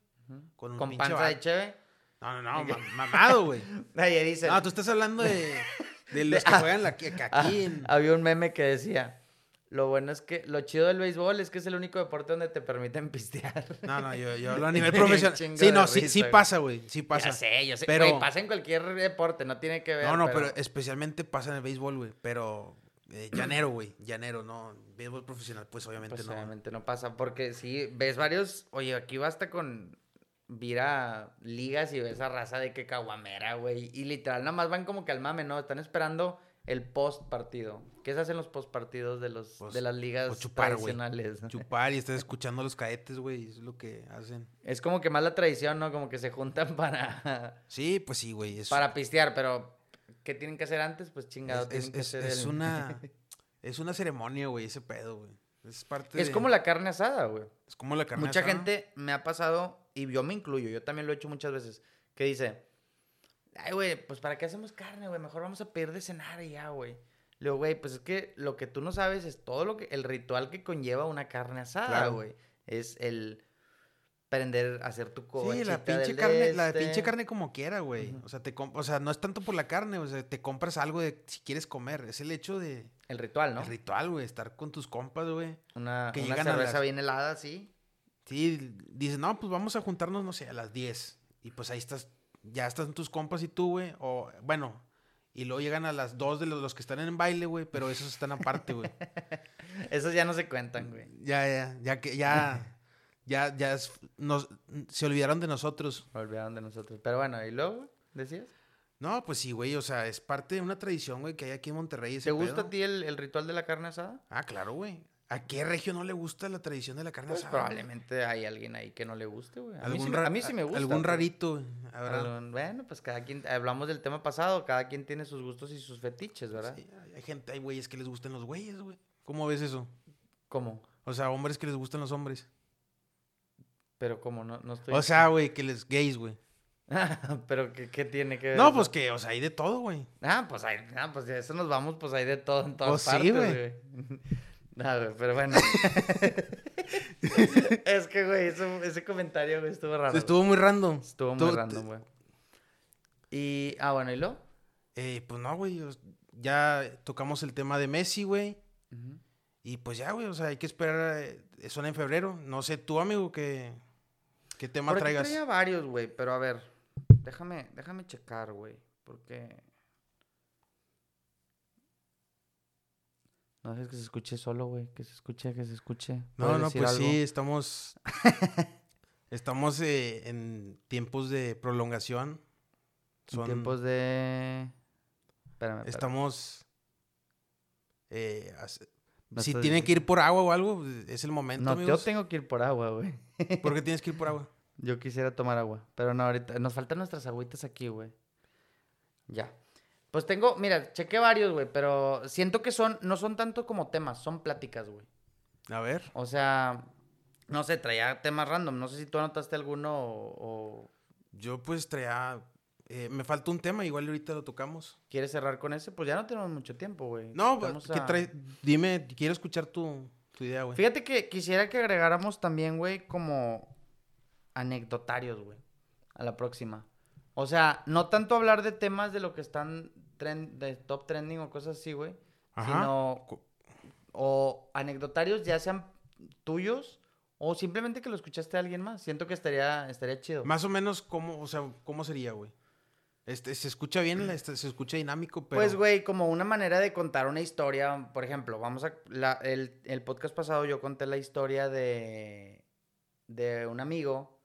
Speaker 2: Con un
Speaker 1: con
Speaker 2: pinche
Speaker 1: panza de cheve.
Speaker 2: No, no, no, ma- mamado, güey.
Speaker 1: Ahí dice.
Speaker 2: No, tú estás hablando de, de los que juegan la, que,
Speaker 1: Ah,
Speaker 2: aquí en...
Speaker 1: había un meme que decía, lo bueno es que, lo chido del béisbol es que es el único deporte donde te permiten pistear.
Speaker 2: No, no, yo, yo hablo a nivel profesional. Sí, no, sí,
Speaker 1: risa,
Speaker 2: sí pasa, güey, sí pasa.
Speaker 1: Ya sé, yo sé.
Speaker 2: Pero-
Speaker 1: pasa en cualquier deporte, no tiene que ver.
Speaker 2: No, no, pero, especialmente pasa en el béisbol, güey. Pero eh, llanero, güey, llanero, no. Béisbol profesional, pues obviamente
Speaker 1: Pues
Speaker 2: no.
Speaker 1: obviamente no pasa, porque sí, ves varios, oye, aquí basta con vira ligas y ves a raza de que caguamera, güey, y literal nada más van como que al mame, ¿no? Están esperando el post partido. ¿Qué se hacen los post partidos de los
Speaker 2: Pues,
Speaker 1: de las ligas
Speaker 2: chupar? Chupar y estás escuchando a los cadetes, güey, es lo que hacen.
Speaker 1: Es como que más la tradición, ¿no? Como que se juntan para
Speaker 2: Sí, pues sí, güey.
Speaker 1: Para pistear, pero ¿qué tienen que hacer antes? Pues chingado,
Speaker 2: es,
Speaker 1: tienen
Speaker 2: es-
Speaker 1: que
Speaker 2: es-
Speaker 1: hacer
Speaker 2: es
Speaker 1: el-
Speaker 2: una, es una ceremonia, güey, ese pedo, güey. Es parte
Speaker 1: Es
Speaker 2: de-
Speaker 1: como la carne asada, güey.
Speaker 2: Es como la carne
Speaker 1: Mucha
Speaker 2: asada.
Speaker 1: gente me ha pasado, y yo me incluyo, yo también lo he hecho muchas veces, que dice, ay, güey, pues ¿para qué hacemos carne, güey? Mejor vamos a pedir de cenar y ya, güey. Le digo, güey, pues es que lo que tú no sabes es todo lo que, el ritual que conlleva una carne asada,
Speaker 2: Claro.
Speaker 1: güey. Es el prender, hacer tu
Speaker 2: Sí,
Speaker 1: cobachita
Speaker 2: la pinche carne, la
Speaker 1: este.
Speaker 2: pinche carne como quiera, güey. O sea, te o sea, no es tanto por la carne, o sea, te compras algo de si quieres comer. Es el hecho de
Speaker 1: El ritual, ¿no?
Speaker 2: el ritual, güey, estar con tus compas, güey.
Speaker 1: Una,
Speaker 2: que
Speaker 1: una
Speaker 2: llegan a
Speaker 1: cerveza
Speaker 2: las-
Speaker 1: bien helada, sí.
Speaker 2: Sí, dices, no, pues vamos a juntarnos, no sé, a las 10. Y pues ahí estás, ya están tus compas y tú, güey. O, bueno, y luego llegan a las 2 de los, los que están en baile, güey, pero esos están aparte, güey.
Speaker 1: Esos ya no se cuentan, güey.
Speaker 2: Ya, ya, ya que, ya, ya, ya, es- nos, se olvidaron de nosotros.
Speaker 1: Olvidaron de nosotros. Pero bueno, ¿y luego, decías?
Speaker 2: No, pues sí, güey, o sea, es parte de una tradición, güey, que hay aquí en Monterrey. ese
Speaker 1: ¿Te gusta
Speaker 2: pedo.
Speaker 1: a ti el, el ritual de la carne asada?
Speaker 2: Ah, claro, güey. ¿A qué regio no le gusta la tradición de la carne
Speaker 1: Pues
Speaker 2: asada? güey?
Speaker 1: probablemente hay alguien ahí que no le guste, güey. A, mí sí, a mí sí me gusta.
Speaker 2: Algún rarito, güey,
Speaker 1: bueno, pues cada quien, hablamos del tema pasado, cada quien tiene sus gustos y sus fetiches, ¿verdad?
Speaker 2: Sí, hay- hay gente, hay güeyes que les gustan los güeyes, güey. ¿Cómo ves eso?
Speaker 1: ¿Cómo?
Speaker 2: O sea, hombres que les gustan los hombres.
Speaker 1: Pero como no, no estoy...
Speaker 2: O sea, güey, que les gays, güey.
Speaker 1: Pero ¿qué, qué tiene que ver?
Speaker 2: No, pues que, o sea, hay de todo, güey.
Speaker 1: Ah, pues hay, ah, pues de eso nos vamos, pues hay de todo en todas
Speaker 2: Pues sí,
Speaker 1: partes,
Speaker 2: güey.
Speaker 1: No, güey, pero bueno. es que, güey, eso- ese comentario, güey, estuvo raro.
Speaker 2: Estuvo muy random.
Speaker 1: Estuvo muy random, güey. Y, ah, bueno, ¿y lo?
Speaker 2: Eh, pues no, güey. Ya tocamos el tema de Messi, güey. Y pues ya, güey, o sea, hay que esperar. eh, Son en febrero. No sé, tú, amigo, qué, qué tema
Speaker 1: Por aquí
Speaker 2: traigas.
Speaker 1: traía varios, güey, pero a ver, déjame, déjame checar, güey, porque... No es que se escuche solo, güey, que se escuche, que se escuche.
Speaker 2: No,
Speaker 1: ¿Puedes
Speaker 2: no, pues
Speaker 1: algo?
Speaker 2: sí, estamos. estamos eh, en tiempos de prolongación.
Speaker 1: En
Speaker 2: Son,
Speaker 1: tiempos de... Espérame, espérame.
Speaker 2: Estamos. eh, si tienen que ir por agua o algo, es el momento.
Speaker 1: No, yo tengo que ir por agua, güey.
Speaker 2: ¿Por qué tienes que ir por agua?
Speaker 1: Yo quisiera tomar agua, pero no, ahorita nos faltan nuestras agüitas aquí, güey. Ya. Pues tengo, mira, chequé varios, güey, pero siento que son, no son tanto como temas, son pláticas, güey.
Speaker 2: A ver.
Speaker 1: O sea, no sé, traía temas random. No sé si tú anotaste alguno o, o
Speaker 2: Yo pues traía. Eh, me falta un tema, igual ahorita lo tocamos.
Speaker 1: quieres cerrar con ese. Pues ya no tenemos mucho tiempo, güey.
Speaker 2: No,
Speaker 1: Vamos
Speaker 2: ¿qué
Speaker 1: a-
Speaker 2: trae? Dime, quiero escuchar tu, tu idea, güey.
Speaker 1: Fíjate que quisiera que agregáramos también, güey, como anecdotarios, güey, a la próxima. O sea, no tanto hablar de temas de lo que están tren- de top trending o cosas así, güey.
Speaker 2: Ajá.
Speaker 1: Sino, o anecdotarios ya sean tuyos o simplemente que lo escuchaste a alguien más. Siento que estaría, estaría chido.
Speaker 2: Más o menos, ¿cómo, o sea, cómo sería, güey? Este, se escucha bien, este, se escucha dinámico, pero...
Speaker 1: Pues, güey, como una manera de contar una historia. Por ejemplo, vamos a. la- el, el podcast pasado yo conté la historia de. de un amigo.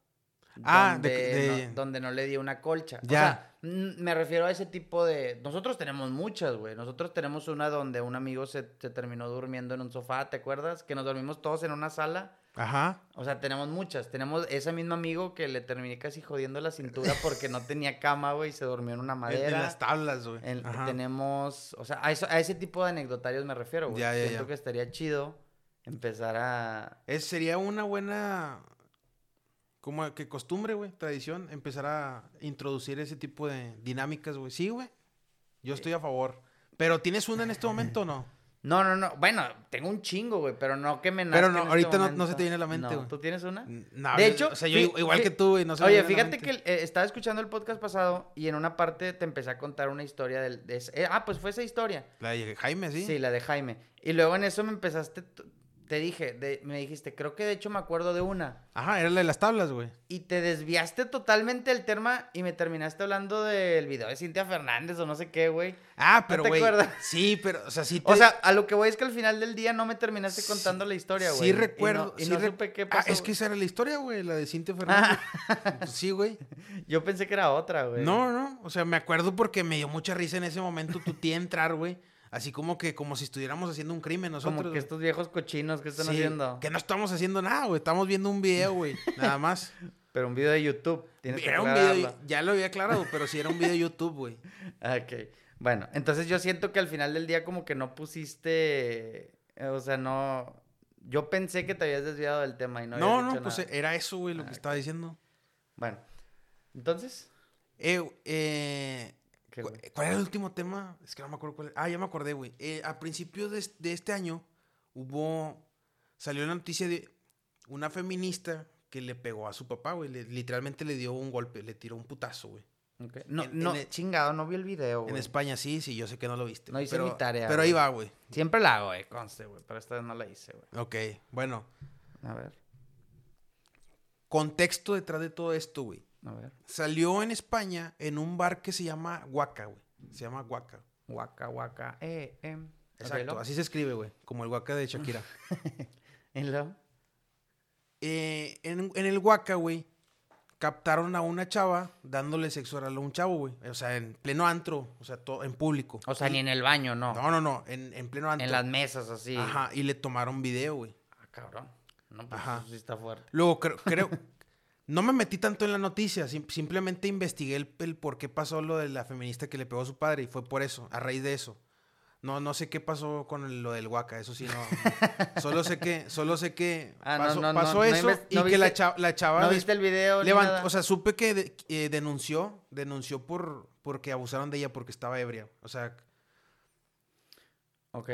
Speaker 2: Ah, de-
Speaker 1: donde,
Speaker 2: de-
Speaker 1: No, donde no le dio una colcha. O
Speaker 2: Ya.
Speaker 1: sea, me refiero a ese tipo de. Nosotros tenemos muchas, güey. Nosotros tenemos una donde un amigo se, se terminó durmiendo en un sofá, ¿te acuerdas? Que nos dormimos todos en una sala.
Speaker 2: Ajá.
Speaker 1: O sea, tenemos muchas. Tenemos ese mismo amigo que le terminé casi jodiendo la cintura porque no tenía cama, güey, y se durmió en una madera.
Speaker 2: En las tablas, güey.
Speaker 1: Tenemos, o sea, a, eso- a ese tipo de anecdotarios me refiero, güey.
Speaker 2: Ya, ya,
Speaker 1: Siento
Speaker 2: ya.
Speaker 1: que estaría chido empezar a...
Speaker 2: Es, sería una buena... Como que costumbre, güey, tradición, empezar a introducir ese tipo de dinámicas, güey. Sí, güey. Yo estoy a favor. Pero ¿tienes una en este momento o no?
Speaker 1: No, no, no. Bueno, tengo un chingo, güey, pero no que me nazca
Speaker 2: Pero no,
Speaker 1: en este
Speaker 2: ahorita no- no se te viene a la mente,
Speaker 1: No,
Speaker 2: güey.
Speaker 1: ¿Tú tienes una?
Speaker 2: No,
Speaker 1: De hecho,
Speaker 2: o sea, yo igual que tú, güey, no se
Speaker 1: Oye, fíjate que eh, estaba escuchando el podcast pasado y en una parte te empecé a contar una historia del... de ese- eh, ah, pues fue esa historia.
Speaker 2: La de Jaime, ¿sí?
Speaker 1: Sí, la de Jaime. Y luego en eso me empezaste... Te dije, de- me dijiste, creo que de hecho me acuerdo de una.
Speaker 2: Ajá, era la de las tablas, güey.
Speaker 1: Y te desviaste totalmente del tema y me terminaste hablando del video de Cintia Fernández o no sé qué, güey.
Speaker 2: Ah,
Speaker 1: ¿No
Speaker 2: pero
Speaker 1: te
Speaker 2: güey.
Speaker 1: acuerdas?
Speaker 2: Sí, pero, o sea, sí te...
Speaker 1: O sea, a lo que voy es que al final del día no me terminaste
Speaker 2: Sí-
Speaker 1: contando la historia, güey.
Speaker 2: Sí
Speaker 1: Y
Speaker 2: recuerdo.
Speaker 1: no- Y
Speaker 2: sí
Speaker 1: no,
Speaker 2: re-
Speaker 1: supe qué
Speaker 2: Ah,
Speaker 1: pasó.
Speaker 2: es que esa era la historia, güey, la de Cintia Fernández. Pues sí, güey.
Speaker 1: Yo pensé que era otra, güey.
Speaker 2: No, no, o sea, me acuerdo porque me dio mucha risa en ese momento tu tía entrar, güey. Así como que, como si estuviéramos haciendo un crimen nosotros.
Speaker 1: Como que estos viejos cochinos que están
Speaker 2: Sí,
Speaker 1: haciendo.
Speaker 2: Que no estamos haciendo nada, güey. Estamos viendo un video, güey. Nada más.
Speaker 1: Pero un video de YouTube. Tienes que
Speaker 2: Era un video, ya lo había aclarado, pero sí era un video de YouTube, güey.
Speaker 1: Ok. Bueno, entonces yo siento que al final del día como que no pusiste... eh, O sea, no... Yo pensé que te habías desviado del tema y no
Speaker 2: No, no,
Speaker 1: dicho
Speaker 2: pues
Speaker 1: nada.
Speaker 2: era eso, güey, lo
Speaker 1: Ah,
Speaker 2: que
Speaker 1: ok.
Speaker 2: estaba diciendo.
Speaker 1: Bueno. Entonces...
Speaker 2: Eh, eh,
Speaker 1: ¿qué,
Speaker 2: ¿cu-
Speaker 1: güey?
Speaker 2: ¿Cuál era el último tema? Es que no me acuerdo cuál era. Ah, ya me acordé, güey. Eh, a principios de, de este año hubo. Salió la noticia de una feminista que le pegó a su papá, güey. le- literalmente le dio un golpe, le tiró un putazo, güey.
Speaker 1: No,
Speaker 2: en-
Speaker 1: no,
Speaker 2: en el-
Speaker 1: chingado, no vi el video,
Speaker 2: En
Speaker 1: güey.
Speaker 2: España sí, sí, yo sé que no lo viste.
Speaker 1: No hice
Speaker 2: pero,
Speaker 1: mi tarea,
Speaker 2: Pero
Speaker 1: güey.
Speaker 2: ahí va, güey.
Speaker 1: Siempre la hago, eh, conste, güey. Pero esta vez no la hice, güey.
Speaker 2: Ok, bueno.
Speaker 1: A ver,
Speaker 2: Contexto detrás de todo esto, güey.
Speaker 1: A ver.
Speaker 2: Salió en España en un bar que se llama Huaca, güey. Se llama Huaca.
Speaker 1: Waka, waka, eh, em.
Speaker 2: Exacto, así se escribe, güey. Como el Huaca de Shakira.
Speaker 1: ¿Y luego?
Speaker 2: Eh, en, en el Huaca, güey, captaron a una chava dándole sexo oral a un chavo, güey. O sea, en pleno antro, o sea, todo en público.
Speaker 1: O sea,
Speaker 2: Y-
Speaker 1: ni en el baño, no.
Speaker 2: No, no, no, en, en pleno antro.
Speaker 1: en las mesas, así.
Speaker 2: Ajá, y le tomaron video, güey.
Speaker 1: Ah, cabrón. No, pues
Speaker 2: Ajá.
Speaker 1: eso sí está fuerte.
Speaker 2: Luego, creo, creo no me metí tanto en la noticia, sim- simplemente investigué el, el por qué pasó lo de la feminista que le pegó a su padre y fue por eso, a raíz de eso. No, no sé qué pasó con el- lo del Huaca, eso sí, no. solo sé que, solo sé que
Speaker 1: Ah,
Speaker 2: pasó,
Speaker 1: no, no,
Speaker 2: pasó
Speaker 1: no
Speaker 2: eso y que la,
Speaker 1: viste-
Speaker 2: cha- la chava
Speaker 1: ¿No viste el video?
Speaker 2: levantó-
Speaker 1: nada?
Speaker 2: o sea, supe que de- eh, denunció, denunció por porque abusaron de ella porque estaba ebria. O sea,
Speaker 1: Ok.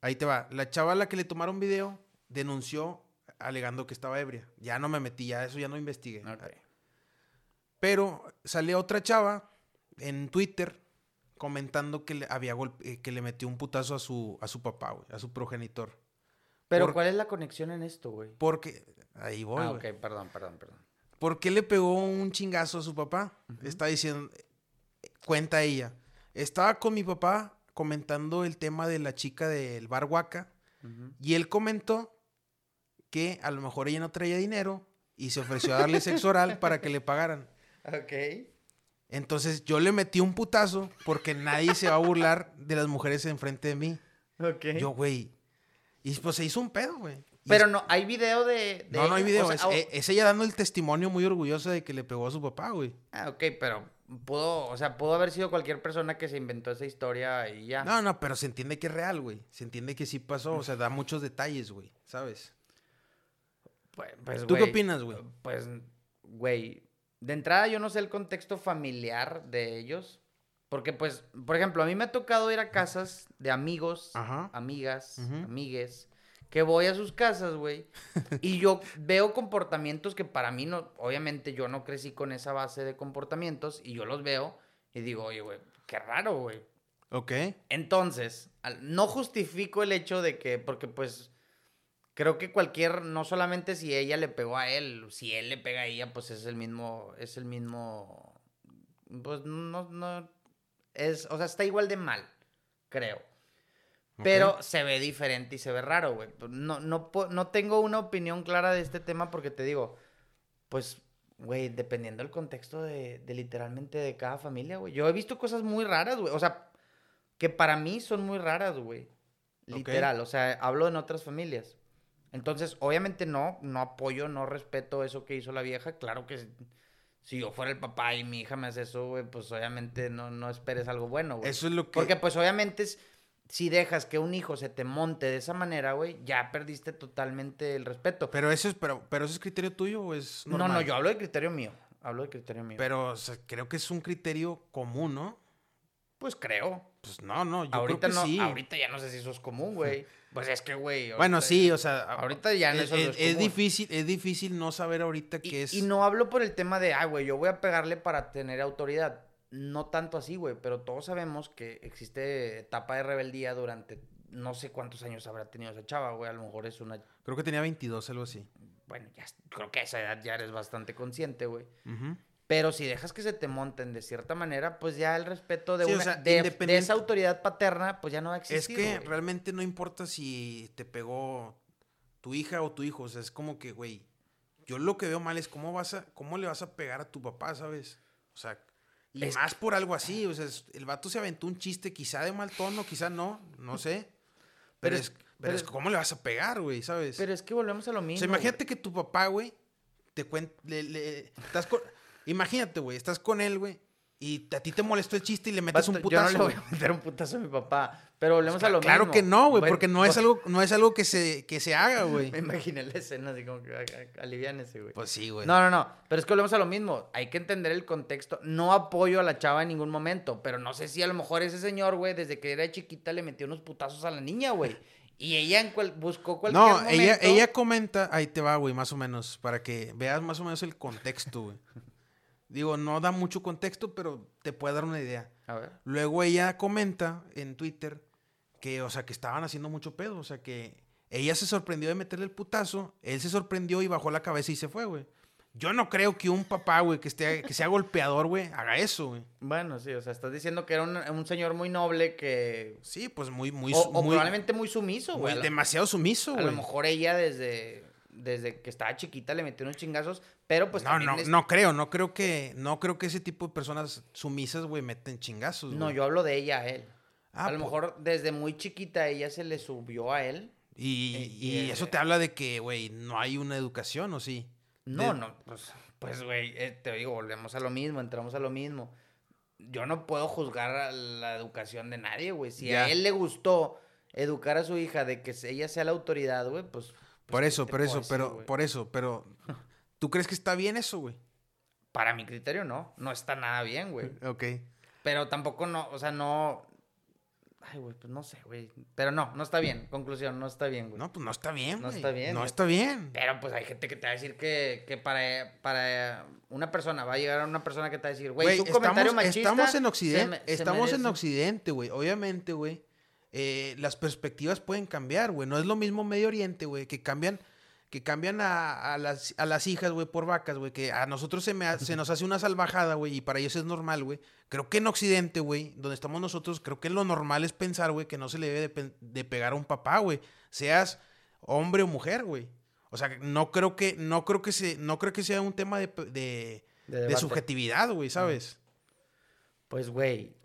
Speaker 2: ahí te va. La chava a la que le tomaron video denunció alegando que estaba ebria. Ya no me metí, ya eso ya no investigué. Pero salió otra chava en Twitter comentando que le había golpe- eh, que le metió un putazo a su a su papá, güey, a su progenitor.
Speaker 1: Pero
Speaker 2: por-
Speaker 1: ¿cuál es la conexión en esto, güey?
Speaker 2: Porque ahí voy,
Speaker 1: ah, ok, perdón, perdón, perdón.
Speaker 2: ¿Por qué le pegó un chingazo a su papá? Está diciendo, cuenta ella. Estaba con mi papá comentando el tema de la chica del bar Huaca y él comentó que a lo mejor ella no traía dinero y se ofreció a darle sexo oral para que le pagaran.
Speaker 1: Ok.
Speaker 2: Entonces yo le metí un putazo porque nadie se va a burlar de las mujeres enfrente de mí.
Speaker 1: Ok.
Speaker 2: Yo, güey. Y pues se hizo un pedo, güey.
Speaker 1: Pero no, hay video de. de
Speaker 2: No, no hay video.
Speaker 1: O sea,
Speaker 2: es,
Speaker 1: ah,
Speaker 2: e- es ella dando el testimonio muy orgullosa de que le pegó a su papá, güey.
Speaker 1: Ah, ok, pero pudo, o sea, pudo haber sido cualquier persona que se inventó esa historia y ya.
Speaker 2: No, no, pero se entiende que es real, güey. Se entiende que sí pasó. O sea, da muchos detalles, güey. ¿Sabes?
Speaker 1: Pues, pues,
Speaker 2: ¿Tú qué opinas, güey?
Speaker 1: Pues, güey, de entrada yo no sé el contexto familiar de ellos. Porque, pues, por ejemplo, a mí me ha tocado ir a casas de amigos,
Speaker 2: Ajá.
Speaker 1: amigas, amigues, que voy a sus casas, güey, y yo veo comportamientos que para mí no, obviamente yo no crecí con esa base de comportamientos, y yo los veo y digo, oye, güey, qué raro, güey.
Speaker 2: Ok.
Speaker 1: Entonces, no justifico el hecho de que, porque pues, creo que cualquier, no solamente si ella le pegó a él, si él le pega a ella, pues es el mismo, es el mismo, pues no, no, es, o sea, está igual de mal, creo. Pero se ve diferente y se ve raro, güey. No, no, no tengo una opinión clara de este tema porque te digo, pues, güey, dependiendo del contexto de, de literalmente de cada familia, güey. Yo he visto cosas muy raras, güey. O sea, que para mí son muy raras, güey. Literal, o sea, hablo en otras familias. Entonces, obviamente no, no apoyo, no respeto eso que hizo la vieja. Claro que si yo fuera el papá y mi hija me hace eso, güey, pues obviamente no, no esperes algo bueno, güey.
Speaker 2: Eso es lo que...
Speaker 1: Porque pues obviamente es, si dejas que un hijo se te monte de esa manera, güey, ya perdiste totalmente el respeto.
Speaker 2: Pero eso es, pero, pero eso es criterio tuyo o es
Speaker 1: normal? No, no, yo hablo de criterio mío. Hablo de criterio mío.
Speaker 2: Pero creo que es un criterio común, ¿no?
Speaker 1: Pues creo.
Speaker 2: Pues no, no, yo
Speaker 1: ahorita
Speaker 2: creo que sí.
Speaker 1: Ahorita ya no sé si eso es común, güey. Pues es que, güey.
Speaker 2: Bueno, sí, o sea.
Speaker 1: Ahorita ya no
Speaker 2: es, es, es, difícil, es difícil no saber ahorita qué es.
Speaker 1: Y no hablo por el tema de, ay, güey, yo voy a pegarle para tener autoridad. No tanto así, güey, pero todos sabemos que existe etapa de rebeldía durante no sé cuántos años habrá tenido esa chava, güey. A lo mejor es una.
Speaker 2: Creo que tenía 22, algo así.
Speaker 1: Bueno, ya, creo que a esa edad ya eres bastante consciente, güey. Pero si dejas que se te monten de cierta manera, pues ya el respeto de, una, de, esa autoridad paterna, pues ya no va a existir.
Speaker 2: Es que realmente no importa si te pegó tu hija o tu hijo. O sea, es como que, güey, yo lo que veo mal es cómo vas a, cómo le vas a pegar a tu papá, ¿sabes? O sea, y más por algo así. O sea, el vato se aventó un chiste, quizá de mal tono, quizá no, no sé. Pero, es, pero, es, ¿cómo le vas a pegar, güey? ¿Sabes?
Speaker 1: Pero es que volvemos a lo mismo.
Speaker 2: O sea, imagínate que tu papá, güey, te cuenta, le, le, estás con Imagínate, güey, estás con él, güey, y a ti te molestó el chiste y le metes un putazo.
Speaker 1: Yo no le voy a meter un putazo a mi papá. Pero volvemos a lo
Speaker 2: claro
Speaker 1: mismo.
Speaker 2: Claro que no, güey, porque no es algo, no es algo que se, que se haga, güey.
Speaker 1: Me imaginé la escena así como que ese, güey.
Speaker 2: Pues sí, güey.
Speaker 1: No, no, no. Pero es que volvemos a lo mismo. Hay que entender el contexto. No apoyo a la chava en ningún momento. Pero no sé si a lo mejor ese señor, güey, desde que era chiquita le metió unos putazos a la niña, güey. Y ella en buscó cualquier
Speaker 2: no, No, ella, ella comenta, ahí te va, güey, más o menos, para que veas más o menos el contexto, güey. Digo, no da mucho contexto, pero te puede dar una idea.
Speaker 1: A ver.
Speaker 2: Luego ella comenta en Twitter que, o sea, que estaban haciendo mucho pedo. O sea, que ella se sorprendió de meterle el putazo, él se sorprendió y bajó la cabeza y se fue, güey. Yo no creo que un papá, güey, que, esté, que sea golpeador, güey, haga eso, güey.
Speaker 1: Bueno, sí, o sea, estás diciendo que era un, señor muy noble que...
Speaker 2: Sí, pues muy, muy...
Speaker 1: O, probablemente muy sumiso, güey.
Speaker 2: Demasiado sumiso, güey.
Speaker 1: A lo mejor ella desde desde que estaba chiquita le metió unos chingazos, pero pues
Speaker 2: no, no, no creo, no creo que, no creo que ese tipo de personas sumisas, güey, meten chingazos.
Speaker 1: No, yo hablo de ella a él. Ah, a lo pues mejor desde muy chiquita ella se le subió a él.
Speaker 2: Y, eh, eso te habla de que, güey, no hay una educación, ¿o sí?
Speaker 1: No, no, pues, pues, güey, eh, te digo, volvemos a lo mismo, entramos a lo mismo. Yo no puedo juzgar la educación de nadie, güey. Si a él le gustó educar a su hija de que ella sea la autoridad, güey, pues
Speaker 2: por eso, por eso, pero, por eso, pero. ¿Tú crees que está bien eso, güey?
Speaker 1: Para mi criterio, no. No está nada bien, güey.
Speaker 2: ok.
Speaker 1: Pero tampoco no, o sea, no. Ay, güey, pues no sé, güey. Pero no, no está bien. Conclusión, no está bien, güey.
Speaker 2: No, pues no está bien,
Speaker 1: No está bien.
Speaker 2: No está bien.
Speaker 1: Pero pues hay gente que te va a decir que, que para, para una persona, va a llegar a una persona que te va a decir, güey, tu comentario machista.
Speaker 2: Estamos en Occidente, estamos en Occidente, güey. Obviamente, güey eh, las perspectivas pueden cambiar, güey. No es lo mismo Medio Oriente, güey, que cambian, que cambian a, las, a las hijas, güey, por vacas, güey, que a nosotros se, me se nos hace una salvajada, güey, y para ellos es normal, güey. Creo que en Occidente, güey, donde estamos nosotros, creo que lo normal es pensar, güey, que no se le debe de, pegar a un papá, güey. Seas hombre o mujer, güey. O sea, no creo que, no creo que, se, no creo que sea un tema de, de subjetividad, güey, ¿sabes?
Speaker 1: Pues, güey,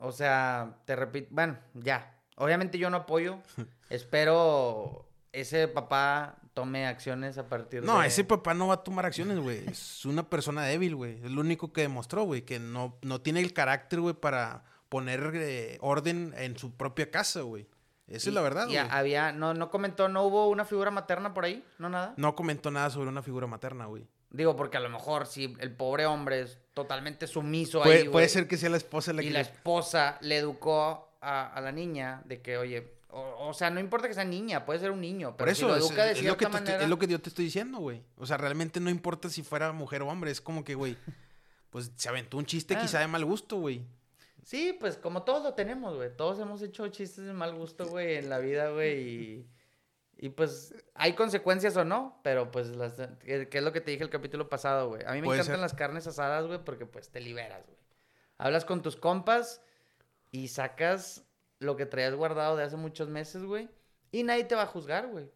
Speaker 1: o sea, te repito, bueno, ya. Obviamente yo no apoyo. Espero ese papá tome acciones a partir
Speaker 2: de... No, ese papá no va a tomar acciones, güey. Es una persona débil, güey. Es lo único que demostró, güey. Que no, no tiene el carácter, güey, para poner eh, orden en su propia casa, güey. Esa es la verdad,
Speaker 1: güey. había, no, no comentó, no hubo una figura materna por ahí, no nada.
Speaker 2: No comentó nada sobre una figura materna, güey.
Speaker 1: Digo, porque a lo mejor si el pobre hombre es totalmente sumiso
Speaker 2: puede,
Speaker 1: ahí,
Speaker 2: Puede ser que sea la esposa
Speaker 1: la Y la esposa le educó a, la niña de que, oye, o, sea, no importa que sea niña, puede ser un niño, pero Por eso, si lo educa de cierta
Speaker 2: lo
Speaker 1: manera...
Speaker 2: es lo que yo te estoy diciendo, güey. O sea, realmente no importa si fuera mujer o hombre, es como que, güey, pues se aventó un chiste ah. quizá de mal gusto, güey.
Speaker 1: Sí, pues como todos lo tenemos, güey. Todos hemos hecho chistes de mal gusto, güey, en la vida, güey, y... Y pues hay consecuencias o no, pero pues las, que, es lo que te dije el capítulo pasado, güey. A mí me encantan
Speaker 2: ser.
Speaker 1: las carnes asadas, güey, porque pues te liberas, güey. Hablas con tus compas y sacas lo que traías guardado de hace muchos meses, güey. Y nadie te va a juzgar, güey.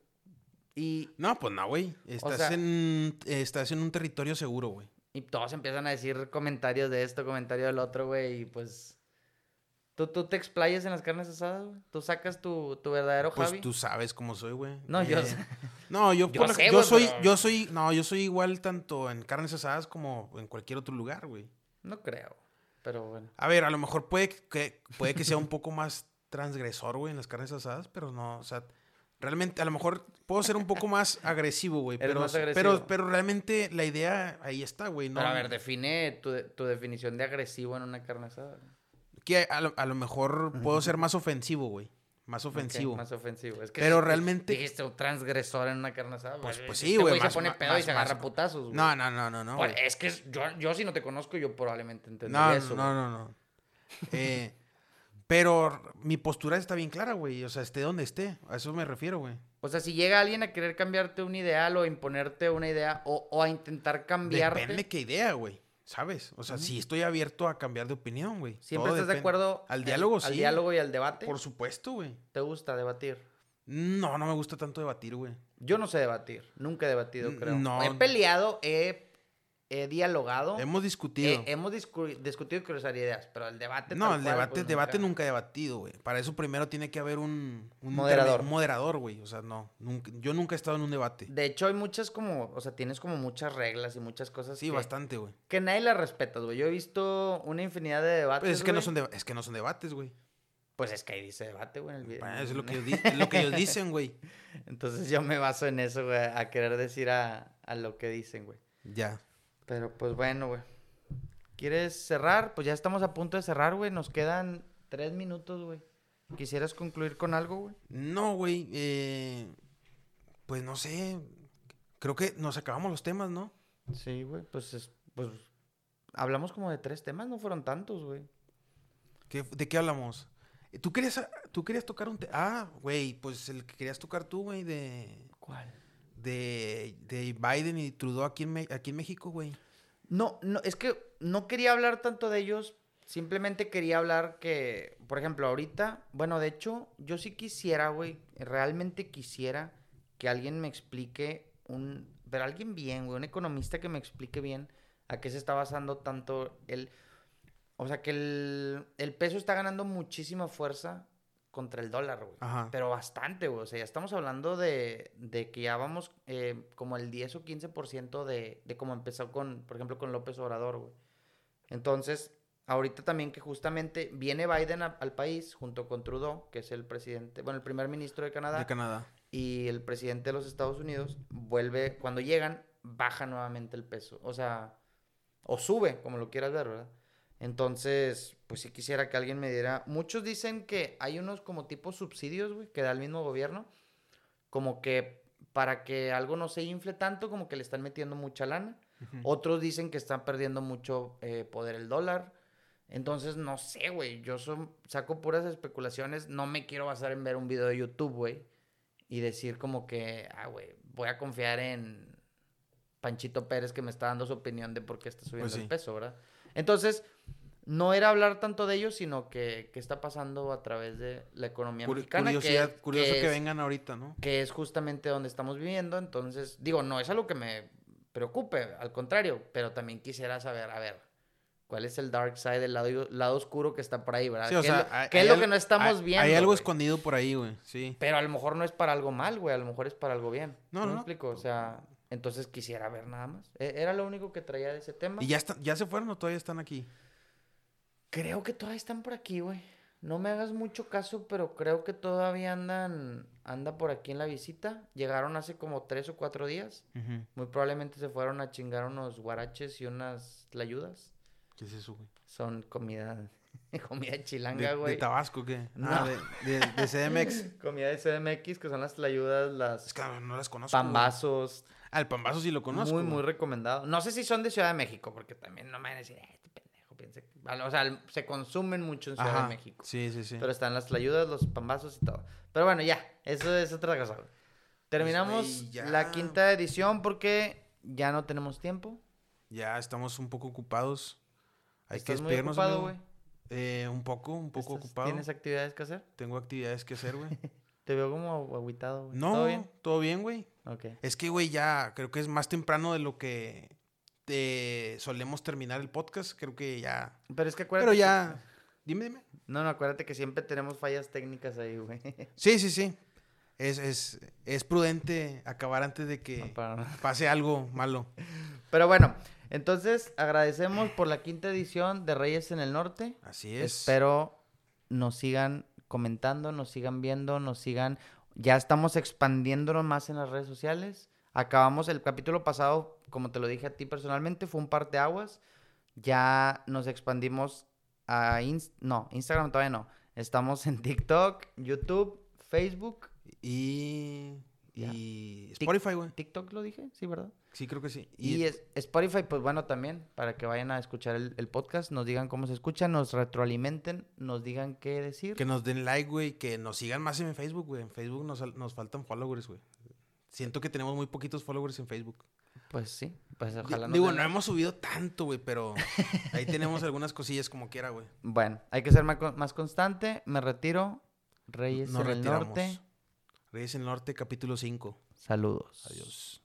Speaker 1: Y,
Speaker 2: No, pues no, güey. Estás,
Speaker 1: sea-
Speaker 2: en, estás en un territorio seguro, güey.
Speaker 1: y todos empiezan a decir comentarios de esto, comentario del otro, güey. Y pues... ¿Tú, tú te explayas en las carnes asadas, güey? ¿Tú sacas tu, tu verdadero
Speaker 2: Pues
Speaker 1: Javi?
Speaker 2: tú sabes cómo soy, güey.
Speaker 1: No, yo
Speaker 2: Eh. No, yo,
Speaker 1: Yo sé,
Speaker 2: yo soy,
Speaker 1: pero-
Speaker 2: yo soy, no, yo soy igual tanto en carnes asadas como en cualquier otro lugar, güey.
Speaker 1: No creo, pero bueno.
Speaker 2: A ver, a lo mejor puede que, puede que sea un poco más transgresor, güey, en las carnes asadas, pero no, o sea, realmente, a lo mejor puedo ser un poco más agresivo, güey, pero,
Speaker 1: más agresivo.
Speaker 2: pero, pero realmente la idea ahí está, güey, ¿no?
Speaker 1: Pero a ver, define tu, tu definición de agresivo en una carne asada.
Speaker 2: Que a lo, a lo mejor puedo ser más ofensivo, güey, más ofensivo.
Speaker 1: Ok, más ofensivo. Es que
Speaker 2: Pero
Speaker 1: si-
Speaker 2: realmente-
Speaker 1: Dijiste un transgresor en una carne asada.
Speaker 2: Pues- pues
Speaker 1: Este
Speaker 2: sí, güey,
Speaker 1: se
Speaker 2: más-
Speaker 1: pone
Speaker 2: más-
Speaker 1: pedo y se agarra
Speaker 2: más-
Speaker 1: putazos, güey.
Speaker 2: No, no, no, no, no.
Speaker 1: Pues, es que yo, yo si no te conozco, yo probablemente entendería
Speaker 2: No,
Speaker 1: eso.
Speaker 2: no, no, no. Eh, pero mi postura está bien clara, güey. O sea, esté donde esté. A eso me refiero, güey.
Speaker 1: O sea, si llega alguien a querer cambiarte un ideal o imponerte una idea o, o a intentar cambiarte,
Speaker 2: Depende qué idea, güey. ¿Sabes? O sea, si estoy abierto a cambiar de opinión, güey.
Speaker 1: siempre
Speaker 2: Todo
Speaker 1: estás de acuerdo
Speaker 2: Al diálogo,
Speaker 1: al
Speaker 2: sí.
Speaker 1: diálogo y al debate.
Speaker 2: Por supuesto, güey.
Speaker 1: ¿Te gusta debatir?
Speaker 2: No, no me gusta tanto debatir, güey.
Speaker 1: Yo no sé debatir. Nunca he debatido, creo.
Speaker 2: no.
Speaker 1: He peleado, he, he dialogado.
Speaker 2: Hemos discutido.
Speaker 1: Eh, hemos discu- discutido y cruzar ideas, pero el debate.
Speaker 2: no, el
Speaker 1: cual,
Speaker 2: debate,
Speaker 1: pues,
Speaker 2: debate nunca he debatido, güey. Para eso primero tiene que haber un, un
Speaker 1: Moderador.
Speaker 2: un moderador, güey. O sea, no. nunca- yo nunca he estado en un debate.
Speaker 1: De hecho, hay muchas como. O sea, tienes como muchas reglas y muchas cosas.
Speaker 2: Sí,
Speaker 1: que,
Speaker 2: bastante, güey.
Speaker 1: Que nadie las respeta, güey. Yo he visto una infinidad de debates.
Speaker 2: Pues es que, no son deba- es que no son debates, güey.
Speaker 1: Pues es que ahí dice debate, güey, en el video.
Speaker 2: Bueno, eso es lo que, ellos di- es lo que ellos dicen, güey.
Speaker 1: Entonces yo me baso en eso, güey, a querer decir a, a lo que dicen, güey.
Speaker 2: Ya.
Speaker 1: Pero pues bueno, güey. ¿Quieres cerrar? Pues ya estamos a punto de cerrar, güey. Nos quedan tres minutos, güey. ¿Quisieras concluir con algo, güey?
Speaker 2: No, güey. eh, pues no sé. Creo que nos acabamos los temas, ¿no?
Speaker 1: Sí, güey. Pues, es- pues hablamos como de tres temas, no fueron tantos, güey.
Speaker 2: ¿Qué- ¿De qué hablamos? ¿Tú querías, tú querías tocar un tema? Ah, güey, pues el que querías tocar tú, güey, de,
Speaker 1: ¿Cuál?
Speaker 2: De, de Biden y Trudeau aquí en, aquí en México, güey.
Speaker 1: No, no, es que no quería hablar tanto de ellos. Simplemente quería hablar que, por ejemplo, ahorita, bueno, de hecho, yo sí quisiera, güey, realmente quisiera que alguien me explique un, pero alguien bien, güey, un economista que me explique bien a qué se está basando tanto el, o sea, que el, el peso está ganando muchísima fuerza contra el dólar, güey.
Speaker 2: Ajá.
Speaker 1: Pero bastante, güey. O sea, ya estamos hablando de, de que ya vamos eh, como el 10 o 15% de, de cómo empezó con, por ejemplo, con López Obrador, güey. Entonces, ahorita también que justamente viene Biden a- al país junto con Trudeau, que es el presidente, bueno, el primer ministro de Canadá,
Speaker 2: De Canadá.
Speaker 1: y el presidente de los Estados Unidos, vuelve, cuando llegan, baja nuevamente el peso. O sea, o sube, como lo quieras ver, ¿verdad? Entonces, pues si quisiera que alguien me diera. Muchos dicen que hay unos como tipos subsidios, güey, que da el mismo gobierno. Como que para que algo no se infle tanto, como que le están metiendo mucha lana. Otros dicen que están perdiendo mucho eh, poder el dólar. Entonces, no sé, güey. Yo son- saco puras especulaciones. No me quiero basar en ver un video de YouTube, güey. Y decir como que, ah, güey, voy a confiar en Panchito Pérez que me está dando su opinión de por qué está subiendo
Speaker 2: Pues sí.
Speaker 1: el peso, ¿verdad? Entonces, no era hablar tanto de ellos, sino que qué está pasando a través de la economía
Speaker 2: Cur-
Speaker 1: mexicana. que-
Speaker 2: curiosidad, curioso que,
Speaker 1: es-
Speaker 2: vengan ahorita, ¿no?
Speaker 1: que es justamente donde estamos viviendo. Entonces, digo, no es algo que me preocupe, al contrario, pero también quisiera saber, a ver, ¿cuál es el dark side, el lado, lado oscuro que está por ahí, ¿verdad?
Speaker 2: Sí, o
Speaker 1: ¿Qué
Speaker 2: sea,
Speaker 1: es lo,
Speaker 2: hay-
Speaker 1: qué es
Speaker 2: hay
Speaker 1: lo
Speaker 2: al-
Speaker 1: que no estamos
Speaker 2: hay-
Speaker 1: viendo?
Speaker 2: Hay algo
Speaker 1: güey?
Speaker 2: escondido por ahí, güey. Sí.
Speaker 1: Pero a lo mejor no es para algo mal, güey, a lo mejor es para algo bien.
Speaker 2: No,
Speaker 1: ¿No,
Speaker 2: no.
Speaker 1: explico? O sea, entonces quisiera ver nada más. E- Era lo único que traía de ese tema.
Speaker 2: ¿Y ya, está, ya se fueron o todavía están aquí?
Speaker 1: Creo que todavía están por aquí, güey. No me hagas mucho caso, pero creo que todavía andan, anda por aquí en la visita. Llegaron hace como tres o cuatro días. Muy probablemente se fueron a chingar unos guaraches y unas tlayudas.
Speaker 2: ¿Qué es eso, güey?
Speaker 1: Son comida, comida
Speaker 2: ¿De,
Speaker 1: chilanga,
Speaker 2: de
Speaker 1: güey.
Speaker 2: Tabasco o qué?
Speaker 1: No.
Speaker 2: Ah, de, de- de CDMX.
Speaker 1: Comida de CDMX, que son las tlayudas,
Speaker 2: es
Speaker 1: las
Speaker 2: que no las conozco. güey.
Speaker 1: pambazos.
Speaker 2: Ah, el pambazo sí lo conozco.
Speaker 1: muy, muy recomendado. No sé si son de Ciudad de México, porque también no me van a decir, "Eh, este pendejo, piensa que-". O sea, se consumen mucho en Ciudad
Speaker 2: Ajá.
Speaker 1: de México.
Speaker 2: Sí, sí, sí.
Speaker 1: Pero están las tlayudas, los pambazos y todo. Pero bueno, ya, eso es otra cosa. güey. Terminamos
Speaker 2: güey, ya.
Speaker 1: la quinta edición porque ya no tenemos tiempo.
Speaker 2: Ya estamos un poco ocupados. Hay que
Speaker 1: ¿Estás ocupado,
Speaker 2: amigo.
Speaker 1: güey?
Speaker 2: Eh, un poco, un poco
Speaker 1: ¿Estás-
Speaker 2: ocupado.
Speaker 1: ¿Tienes actividades que hacer?
Speaker 2: Tengo actividades que hacer, güey.
Speaker 1: Te veo como agüitado, güey.
Speaker 2: no,
Speaker 1: ¿Todo bien?
Speaker 2: todo bien, güey.
Speaker 1: Ok.
Speaker 2: Es que, güey, ya creo que es más temprano de lo que eh, solemos terminar el podcast. Creo que ya.
Speaker 1: Pero es que acuérdate.
Speaker 2: Pero
Speaker 1: que-
Speaker 2: ya. Dime, dime.
Speaker 1: No, no, acuérdate que siempre tenemos fallas técnicas ahí, güey.
Speaker 2: Sí, sí, sí. Es, es, es prudente acabar antes de que
Speaker 1: No,
Speaker 2: pase algo malo.
Speaker 1: Pero bueno, entonces agradecemos por la quinta edición de Reyes en el Norte.
Speaker 2: Así es.
Speaker 1: Espero nos sigan comentando, nos sigan viendo, nos sigan. Ya estamos expandiéndonos más en las redes sociales. Acabamos el capítulo pasado, como te lo dije a ti personalmente, fue un parteaguas. Ya nos expandimos a Inst- no, Instagram todavía no. Estamos en TikTok, YouTube, Facebook,
Speaker 2: Y. Y. Spotify, güey.
Speaker 1: TikTok lo dije, sí, ¿verdad?
Speaker 2: Sí, creo que sí.
Speaker 1: Y, es- Spotify, pues bueno, también, para que vayan a escuchar el, el podcast, nos digan cómo se escucha, nos retroalimenten, nos digan qué decir.
Speaker 2: Que nos den like, güey. Que nos sigan más en Facebook, güey. En Facebook nos, nos faltan followers, güey. Siento que tenemos muy poquitos followers en Facebook.
Speaker 1: Pues sí, pues ojalá nos
Speaker 2: Digo,
Speaker 1: den
Speaker 2: no hemos subido tanto, güey, pero ahí tenemos algunas cosillas como quiera, güey.
Speaker 1: Bueno, hay que ser más, más constante. Me retiro. Reyes
Speaker 2: Nos
Speaker 1: en el norte.
Speaker 2: Reyes en el Norte, capítulo 5.
Speaker 1: Saludos.
Speaker 2: Adiós.